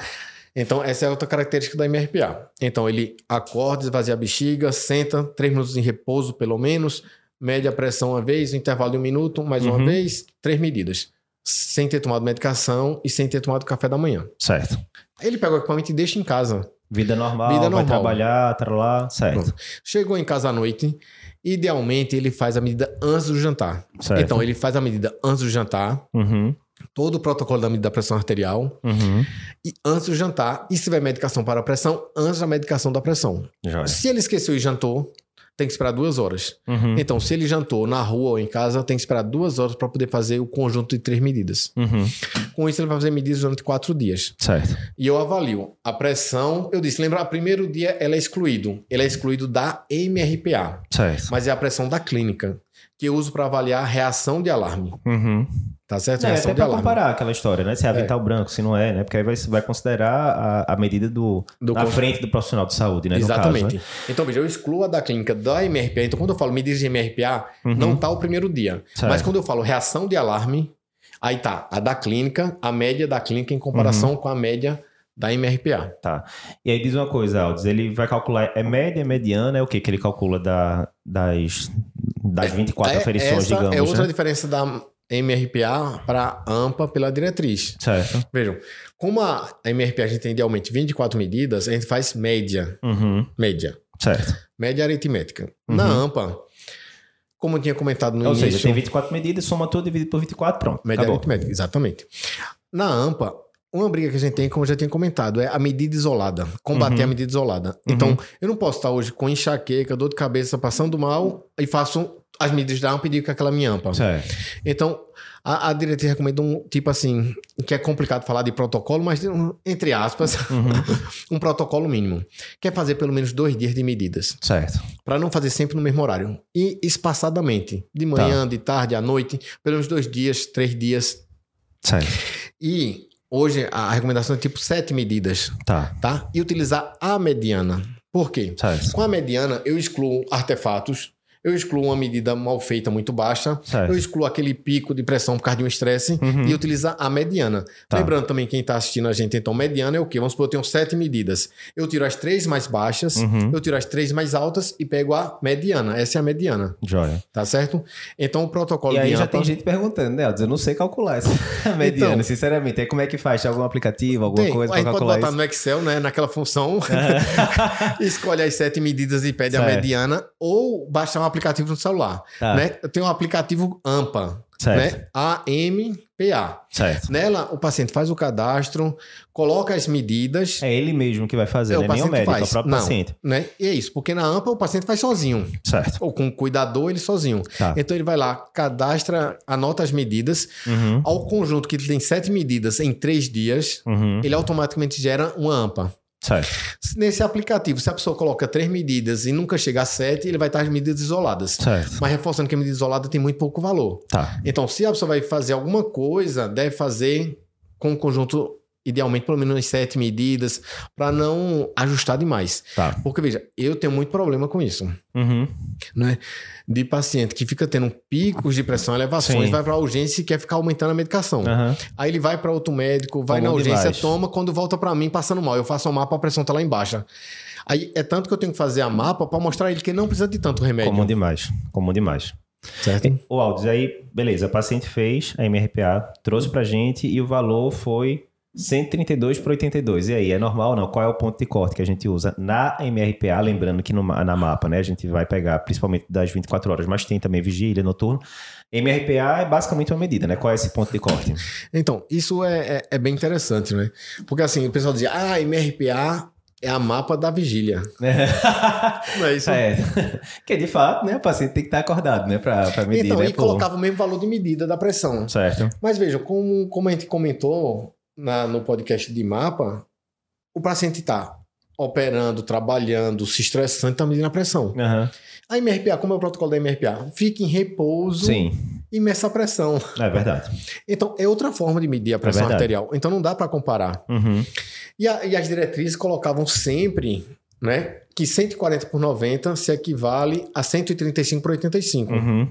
Então, essa é outra característica da MRPA. Então, ele acorda, esvazia a bexiga, senta, três minutos em repouso, pelo menos, mede a pressão uma vez, intervalo de um minuto, mais uhum. uma vez, três medidas. Sem ter tomado medicação e sem ter tomado café da manhã. Certo. Ele pega o equipamento e deixa em casa. Vida normal, Vida normal. vai trabalhar, tá lá, certo. Pronto. Chegou em casa à noite, idealmente ele faz a medida antes do jantar. Certo. Então ele faz a medida antes do jantar, uhum. todo o protocolo da medida da pressão arterial, uhum. e antes do jantar, e se tiver medicação para a pressão, antes da medicação da pressão. Já se ele esqueceu e jantou, tem que esperar duas horas. Uhum. Então, se ele jantou na rua ou em casa, tem que esperar duas horas para poder fazer o conjunto de três medidas. Uhum. Com isso, ele vai fazer medidas durante quatro dias. Certo. E eu avalio a pressão. Eu disse, lembra, primeiro dia ela é excluído. Ele é excluído da MRPA. Certo. Mas é a pressão da clínica, que eu uso para avaliar a reação de alarme. Uhum. Tá certo? É, até para comparar aquela história, né? Se é avental é. branco, se não é, né? Porque aí vai, vai considerar a, a medida do, do da frente do profissional de saúde, né? Exatamente. Caso, né? Então, veja, eu excluo a da clínica da MRPA. Então, quando eu falo medidas de MRPA, uhum. não tá o primeiro dia. Certo. Mas quando eu falo reação de alarme, aí tá a da clínica, a média da clínica em comparação uhum. com a média da MRPA. Tá. E aí diz uma coisa, Aldes, ele vai calcular, é média, mediana, é o que que ele calcula da, das, das 24 é, aferições, essa digamos, é outra né? diferença da MRPA para AMPA pela diretriz. Certo. Vejam, como a MRPA a gente tem idealmente 24 medidas, a gente faz média. Uhum. Média. Certo. Média aritmética. Uhum. Na AMPA, como eu tinha comentado no Ou início... seja, tem 24 medidas, soma tudo, divide por 24, pronto. Média acabou. aritmética, exatamente. Na AMPA, uma briga que a gente tem, como eu já tinha comentado, é a medida isolada. Combater Uhum. a medida isolada. Então, eu não posso estar hoje com enxaqueca, dor de cabeça, passando mal e faço as medidas da AMPA e digo que aquela é minha AMPA. Certo. Então, a, a diretriz recomenda um tipo assim, que é complicado falar de protocolo, mas um, entre aspas, um protocolo mínimo. Que é fazer pelo menos dois dias de medidas. Certo. Para não fazer sempre no mesmo horário. E espaçadamente. De manhã, de tarde, à noite. Pelo menos dois dias, três dias. Certo. E hoje a recomendação é tipo sete medidas, Tá. tá? E utilizar a mediana. Por quê? Certo. Com a mediana, eu excluo artefatos, eu excluo uma medida mal feita muito baixa, Certo. eu excluo aquele pico de pressão por causa de um estresse Uhum. e utilizar a mediana. Tá. Lembrando também, quem está assistindo a gente, então, mediana é o quê? Vamos supor, eu tenho sete medidas. Eu tiro as três mais baixas, Uhum. eu tiro as três mais altas e pego a mediana. Essa é a mediana, Joia. tá certo? Então, o protocolo E aí de já AMPA... tem gente perguntando, né? Eu não sei calcular essa mediana, Então. sinceramente. Aí como é que faz? Tem algum aplicativo, alguma Tem. coisa a pra gente pode calcular botar isso? no Excel, né? Naquela função, escolhe as sete medidas e pede a Certo. mediana, ou baixar um aplicativo no celular. Tá. Né? Eu tenho um aplicativo AMPA, Certo. né? AMPA. Certo. Nela, o paciente faz o cadastro, coloca as medidas. É ele mesmo que vai fazer, É, o né? Nem o médico, é o faz. próprio Não. paciente. Né? E é isso, porque na AMPA o paciente faz sozinho, Certo. ou com o cuidador ele sozinho. Tá. Então ele vai lá, cadastra, anota as medidas, Uhum. ao conjunto que tem sete medidas em três dias, Uhum. ele automaticamente gera uma AMPA. Certo. Nesse aplicativo, se a pessoa coloca três medidas e nunca chega a sete, ele vai estar as medidas isoladas. Certo. Mas reforçando que a medida isolada tem muito pouco valor. Tá. Então, se a pessoa vai fazer alguma coisa, deve fazer com um conjunto, idealmente, pelo menos umas sete medidas, para não ajustar demais. Tá. Porque, veja, eu tenho muito problema com isso, Uhum. né? De paciente que fica tendo picos de pressão, elevações, Sim. vai para urgência e quer ficar aumentando a medicação. Aham. Aí ele vai para outro médico, vai Comum na urgência, toma, quando volta para mim passando mal. Eu faço um mapa, a pressão tá lá embaixo. Aí é tanto que eu tenho que fazer a mapa para mostrar a ele que não precisa de tanto remédio. Comum demais. Comum demais. Certo? O Aldes, aí, beleza, paciente fez a MRPA, trouxe pra gente e o valor foi 132 por 82. E aí, é normal ou não? Qual é o ponto de corte que a gente usa na MRPA? Lembrando que no, na mapa, né, a gente vai pegar principalmente das 24 horas, mas tem também vigília, noturno. MRPA é basicamente uma medida, né? Qual é esse ponto de corte? Então, isso é, é, é bem interessante, né? Porque assim, o pessoal dizia, ah, MRPA é a mapa da vigília. Não é isso? é. Que de fato, né, o paciente tem que estar acordado, né, pra, pra medir, então, né? e colocava o mesmo valor de medida da pressão. Certo. Mas vejam, como, como a gente comentou na- no podcast de mapa, o paciente está operando, trabalhando, se estressando, está medindo a pressão. Aham. A MRPA, como é o protocolo da MRPA? Fica em repouso Sim, e meça a pressão. é verdade. Então, é outra forma de medir a pressão verdade. arterial. Então, não dá para comparar. Uhum. E, a- e as diretrizes colocavam sempre né, que 140 por 90 se equivale a 135 por 85. Uhum.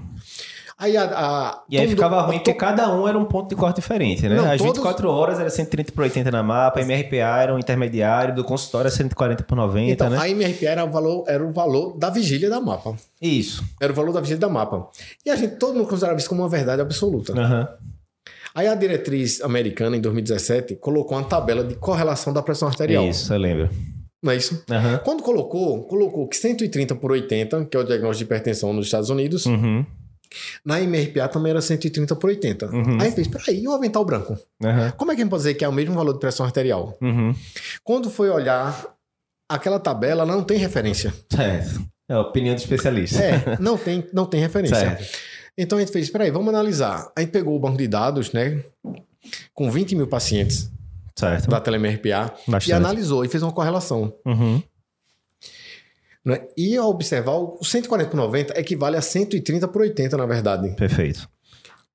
Aí a, a- E aí ficava mundo- ruim porque cada um era um ponto de corte diferente, né? Não, As todos- 24 horas era 130 por 80 na mapa, a MRPA era um intermediário, do consultório era 140 por 90, Então, né? a MRPA era o, valor, era o valor da vigília da mapa. Isso. Era o valor da vigília da mapa. E a gente, todo mundo considerava isso como uma verdade absoluta. Aham. Aí a diretriz americana, em 2017, colocou uma tabela de correlação da pressão arterial. Isso, eu lembro. Não é isso? Aham. Quando colocou, colocou que 130 por 80, que é o diagnóstico de hipertensão nos Estados Unidos, Uhum. Na MRPA também era 130 por 80. Uhum. Aí fez, peraí, e o avental branco? Aham. Como é que a gente pode dizer que é o mesmo valor de pressão arterial? Uhum. Quando foi olhar aquela tabela, não tem referência. Certo. É a opinião do especialista. É, não tem, não tem referência. Certo. Então a gente fez, peraí, vamos analisar. A gente pegou o banco de dados, né, com 20 mil pacientes Certo. da TeleMRPA e Bastante. analisou e fez uma correlação. Uhum. Né? E ao observar, o 140 por 90 equivale a 130 por 80, na verdade. Perfeito.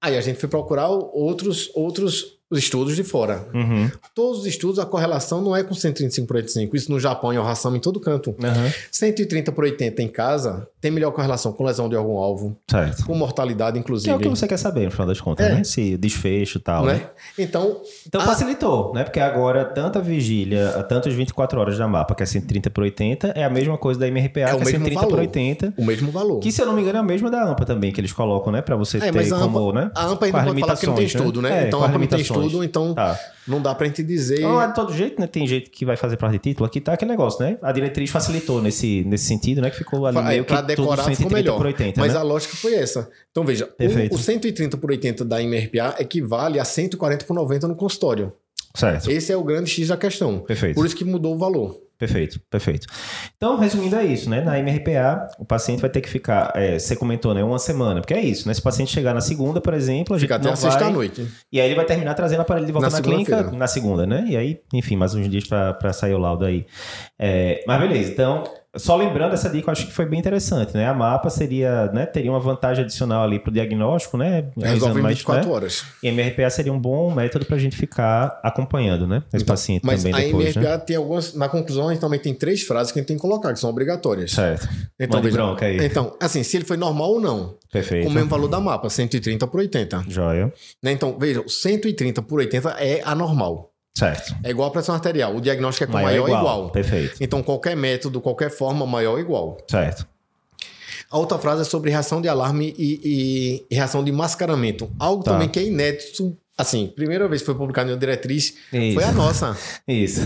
Aí a gente foi procurar outros, outros os estudos de fora. Uhum. Todos os estudos, a correlação não é com 135 por 85. Isso no Japão é o ração em todo canto. Uhum. 130 por 80 em casa tem melhor correlação com lesão de algum alvo. Certo. Com mortalidade, inclusive. Que é o que você quer saber, no final das contas, É. né? Se desfecho e tal, né? né? Então, Então Ah. facilitou, né? Porque agora, tanto a vigília, tanto os 24 horas da mapa, que é 130 por 80, é a mesma coisa da MRPA, É que é mesmo 130 por valor. 80. o mesmo valor. Que, se eu não me engano, é a mesma da AMPA também, que eles colocam, né? Pra você É, ter a como, AMPA, né? a AMPA ainda pode falar que não tem limitações, estudo, né? É, então a AMPA não tem limitações. Estudo, então Tá. não dá pra gente dizer. Não, é de todo jeito, né? Tem jeito que vai fazer parte de título. Aqui tá aquele negócio, né? A diretriz facilitou nesse, nesse sentido, né? Que ficou ali meio é, pra que tudo decorar ficou 130 melhor. por 80, mas né? a lógica foi essa. Então veja, o, o 130 por 80 da MRPA equivale a 140 por 90 no consultório. Certo. Esse é o grande X da questão. Perfeito. Por isso que mudou o valor. Perfeito, perfeito. Então, resumindo, é isso, né? Na MRPA, o paciente vai ter que ficar, é, você comentou, né? Uma semana, porque é isso, né? Se o paciente chegar na segunda, por exemplo, a gente Fica até a sexta vai... noite. E aí ele vai terminar trazendo o aparelho de volta Na na, clínica na segunda, né? E aí, enfim, mais uns dias pra pra sair o laudo aí. É, mas beleza, então, só lembrando essa dica, eu acho que foi bem interessante, né? A mapa seria, né? Teria uma vantagem adicional ali pro diagnóstico, né? Resolve em mais, 24 né? horas. E a MRPA seria um bom método pra gente ficar acompanhando, né? Esse paciente Então, Mas também a depois, MRPA né? tem algumas. Na conclusão, a gente também tem três frases que a gente tem que colocar, que são obrigatórias. Certo. Então, veja, bronca aí. então, assim, se ele foi normal ou não, Perfeito. com o mesmo valor da mapa, 130 por 80. Joia. Né? Então, veja, o 130 por 80 é anormal. Certo. É igual a pressão arterial. O diagnóstico é com Maior, maior, igual. igual. Perfeito. Então, qualquer método, qualquer forma, maior ou igual. Certo. A outra frase é sobre reação de alarme e, e- reação de mascaramento. Algo Tá. também que é inédito. Assim, primeira vez que foi publicado em uma diretriz Isso. foi a nossa. Isso.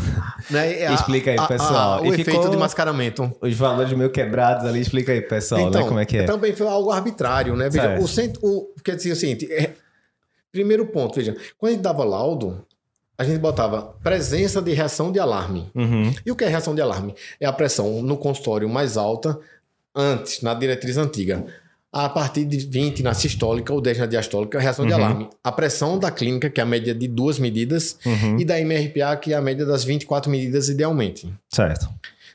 Né? A- Explica aí, a- a- pessoal. o E efeito ficou- de mascaramento. Os valores meio quebrados ali, explica aí, pessoal, né? Como é que é? Também foi algo arbitrário, né? Veja, Certo. o centro. O, quer dizer o seguinte: é- primeiro ponto, veja, quando a gente dava laudo, a gente botava presença de reação de alarme. Uhum. E o que é reação de alarme? É a pressão no consultório mais alta antes, na diretriz antiga. A partir de 20 na sistólica ou 10 na diastólica, reação de Uhum. alarme. A pressão da clínica, que é a média de duas medidas, Uhum. e da MRPA, que é a média das 24 medidas idealmente. Certo.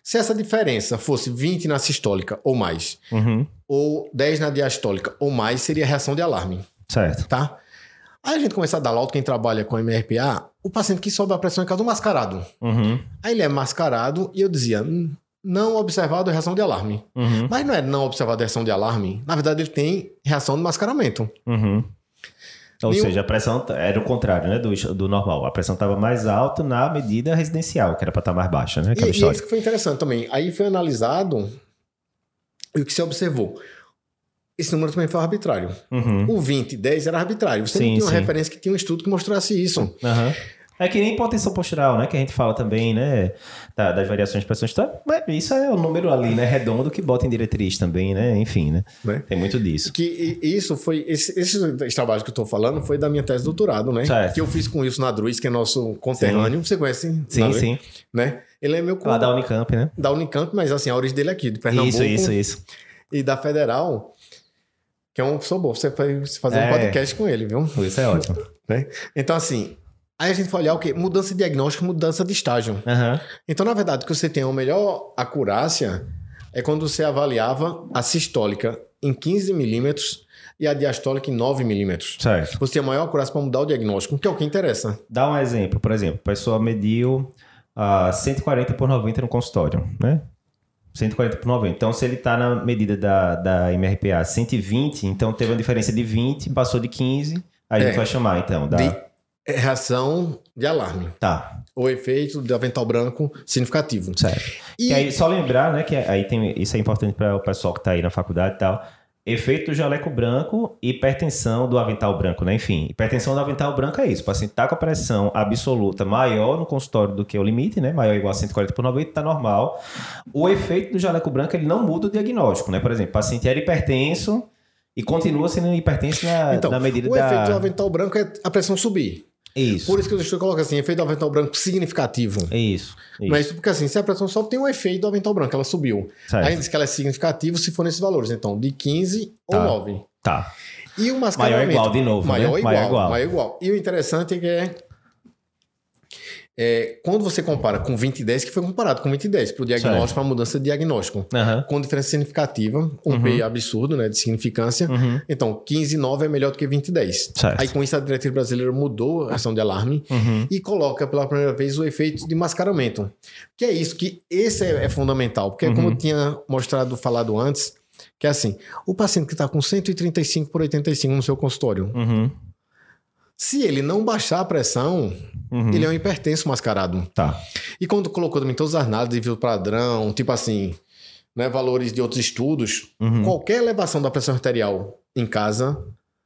Se essa diferença fosse 20 na sistólica ou mais, Uhum. ou 10 na diastólica ou mais, seria reação de alarme, Certo. tá? Aí a gente começa a dar laudo, quem trabalha com MRPA, o paciente que sobe a pressão em casa do mascarado. Uhum. Aí ele é mascarado e eu dizia, "Hum, não observado reação de alarme. Uhum. Mas não é não observado reação de alarme. Na verdade, ele tem reação de mascaramento. Uhum. Ou Nenhum- seja, a pressão era o contrário, né? Do, do normal. A pressão estava mais alta na medida residencial, que era para estar mais baixa, né? E, Aquela e história. isso que foi interessante também. Aí foi analisado e o que se observou. Esse número também foi arbitrário. Uhum. O 20, 10 era arbitrário. Você Sim, não tinha uma sim. referência que tinha um estudo que mostrasse isso. Aham. É que nem hipotensão postural, né? Que a gente fala também, né? da- das variações de pressão está. Mas isso é o número ali, né? Redondo que bota em diretriz também, né? Enfim, né? Né? Tem muito disso. Que isso foi. Esse, esses trabalhos que eu estou falando foi da minha tese de doutorado, né? Certo. Que eu fiz com isso na Druis, que é nosso conterrâneo. Você conhece? Sim, sim. Né? Ele é meu Lá da Unicamp, né? da Unicamp, mas assim, a origem dele é aqui, de Pernambuco. Isso, isso, isso. E da Federal, que é um sou bom. Você vai fazer É. um podcast com ele, viu? Isso é ótimo. Né? Então, assim, aí a gente vai olhar o quê? Mudança de diagnóstico, mudança de estágio. Aham. Então, na verdade, o que você tem uma melhor acurácia é quando você avaliava a sistólica em 15 milímetros e a diastólica em 9 milímetros. Certo. Você tem a maior acurácia para mudar o diagnóstico, que é o que interessa. Dá um exemplo, por exemplo, a pessoa mediu ah, 140 por 90 no consultório, né? 140 por 90. Então, se ele está na medida da, da MRPA 120, então teve uma diferença de 20, passou de 15, aí a É. gente vai chamar, então, da... De reação de alarme. Tá, Ou efeito de avental branco significativo. certo. E E aí, só lembrar, né, que aí tem, isso é importante para o pessoal que está aí na faculdade e tal. Efeito do jaleco branco e hipertensão do avental branco, né? Enfim, hipertensão do avental branco é isso. O paciente está com a pressão absoluta maior no consultório do que o limite, né? Maior ou igual a 140 por 90, tá normal. O efeito do jaleco branco, ele não muda o diagnóstico, né? Por exemplo, o paciente era hipertenso e continua sendo hipertenso na, então, na medida o da... efeito do avental branco é a pressão subir. Isso, Por isso que eu estou colocando assim, efeito do avental branco significativo. é isso. isso. Mas porque assim, se a pressão sobe, tem um efeito do avental branco, ela subiu. Certo. Aí diz que ela é significativa se for nesses valores. Então, de 15 Tá. ou 9. Tá. E o mascaramento... Maior igual, de novo, Maior né? igual, Maior igual. maior igual. E o interessante é que é... é, quando você compara com 20 e 10, que foi comparado com 20 e 10 para o diagnóstico, para a mudança de diagnóstico, uhum. com diferença significativa, um uhum. P absurdo, né, de significância. Uhum. Então, 15 e 9 é melhor do que 20 e 10. Certo. Aí, com isso, a diretriz brasileira mudou a ação de alarme uhum. e coloca pela primeira vez o efeito de mascaramento. Que é isso, que esse é, é fundamental, porque, como eu Uhum. tinha mostrado, falado antes, que é assim, o paciente que está com 135 por 85 no seu consultório, Uhum. Se ele não baixar a pressão, Uhum. ele é um hipertenso mascarado. Tá. E quando colocou também todas as análises, viu o padrão, tipo assim, né, valores de outros estudos, Uhum. qualquer elevação da pressão arterial em casa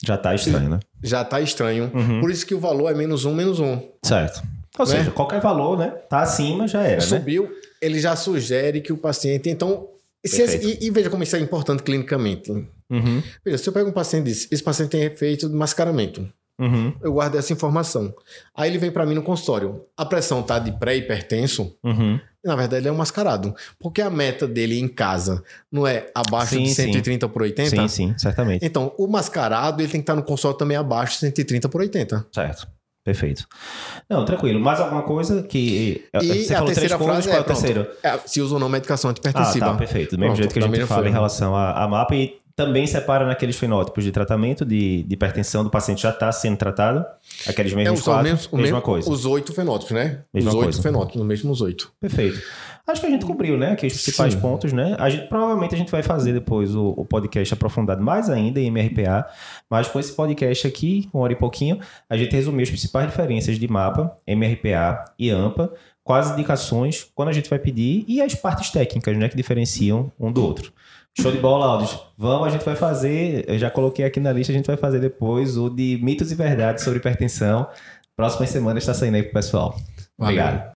Já tá estranho, né? já tá estranho. Uhum. Por isso que o valor é menos um, menos um. Certo. Ou Né? seja, qualquer valor, né? Tá acima, já era, né? Subiu, ele já sugere que o paciente. Então. esse- e, e veja como isso é importante clinicamente. Uhum. Veja, se eu pego um paciente e diz, esse paciente tem efeito de mascaramento, Uhum. eu guardo essa informação. Aí ele vem para mim no consultório. A pressão tá de pré-hipertenso, Uhum. Na verdade, ele é um mascarado. Porque a meta dele em casa não é abaixo Sim, de sim. 130 por 80? Sim, sim, certamente. Então, o mascarado ele tem que estar no console também abaixo de 130 por 80. Certo. Perfeito. Não, tranquilo. Mais alguma coisa que. E Você a falou três terceira coisas, frase qual é é, o terceiro? É, se usa ou não medicação Ah, antipertensiva. tá, perfeito. Do mesmo Pronto, jeito que a gente fala em forma. relação à, à MAPA e também separa naqueles fenótipos de tratamento de, de hipertensão do paciente já está sendo tratado. Aqueles É, mesmos os, os quatro, mesmos- o mesma mesmo- coisa. Os oito fenótipos, né? Mesma os oito coisa. fenótipos, os mesmos oito. Perfeito. Acho que a gente cobriu, né? Aqui os principais Sim. pontos, né? A gente, provavelmente a gente vai fazer depois o, o podcast aprofundado mais ainda em MRPA, mas com esse podcast aqui, uma hora e pouquinho, a gente resumiu as principais diferenças de mapa, MRPA e AMPA, quais indicações, quando a gente vai pedir e as partes técnicas, né? Que diferenciam um do outro. Show de bola, Aldos. Vamos, a gente vai fazer, eu já coloquei aqui na lista, a gente vai fazer depois o de mitos e verdades sobre hipertensão. Próximas semanas está saindo aí pro pessoal. Valeu. Obrigado.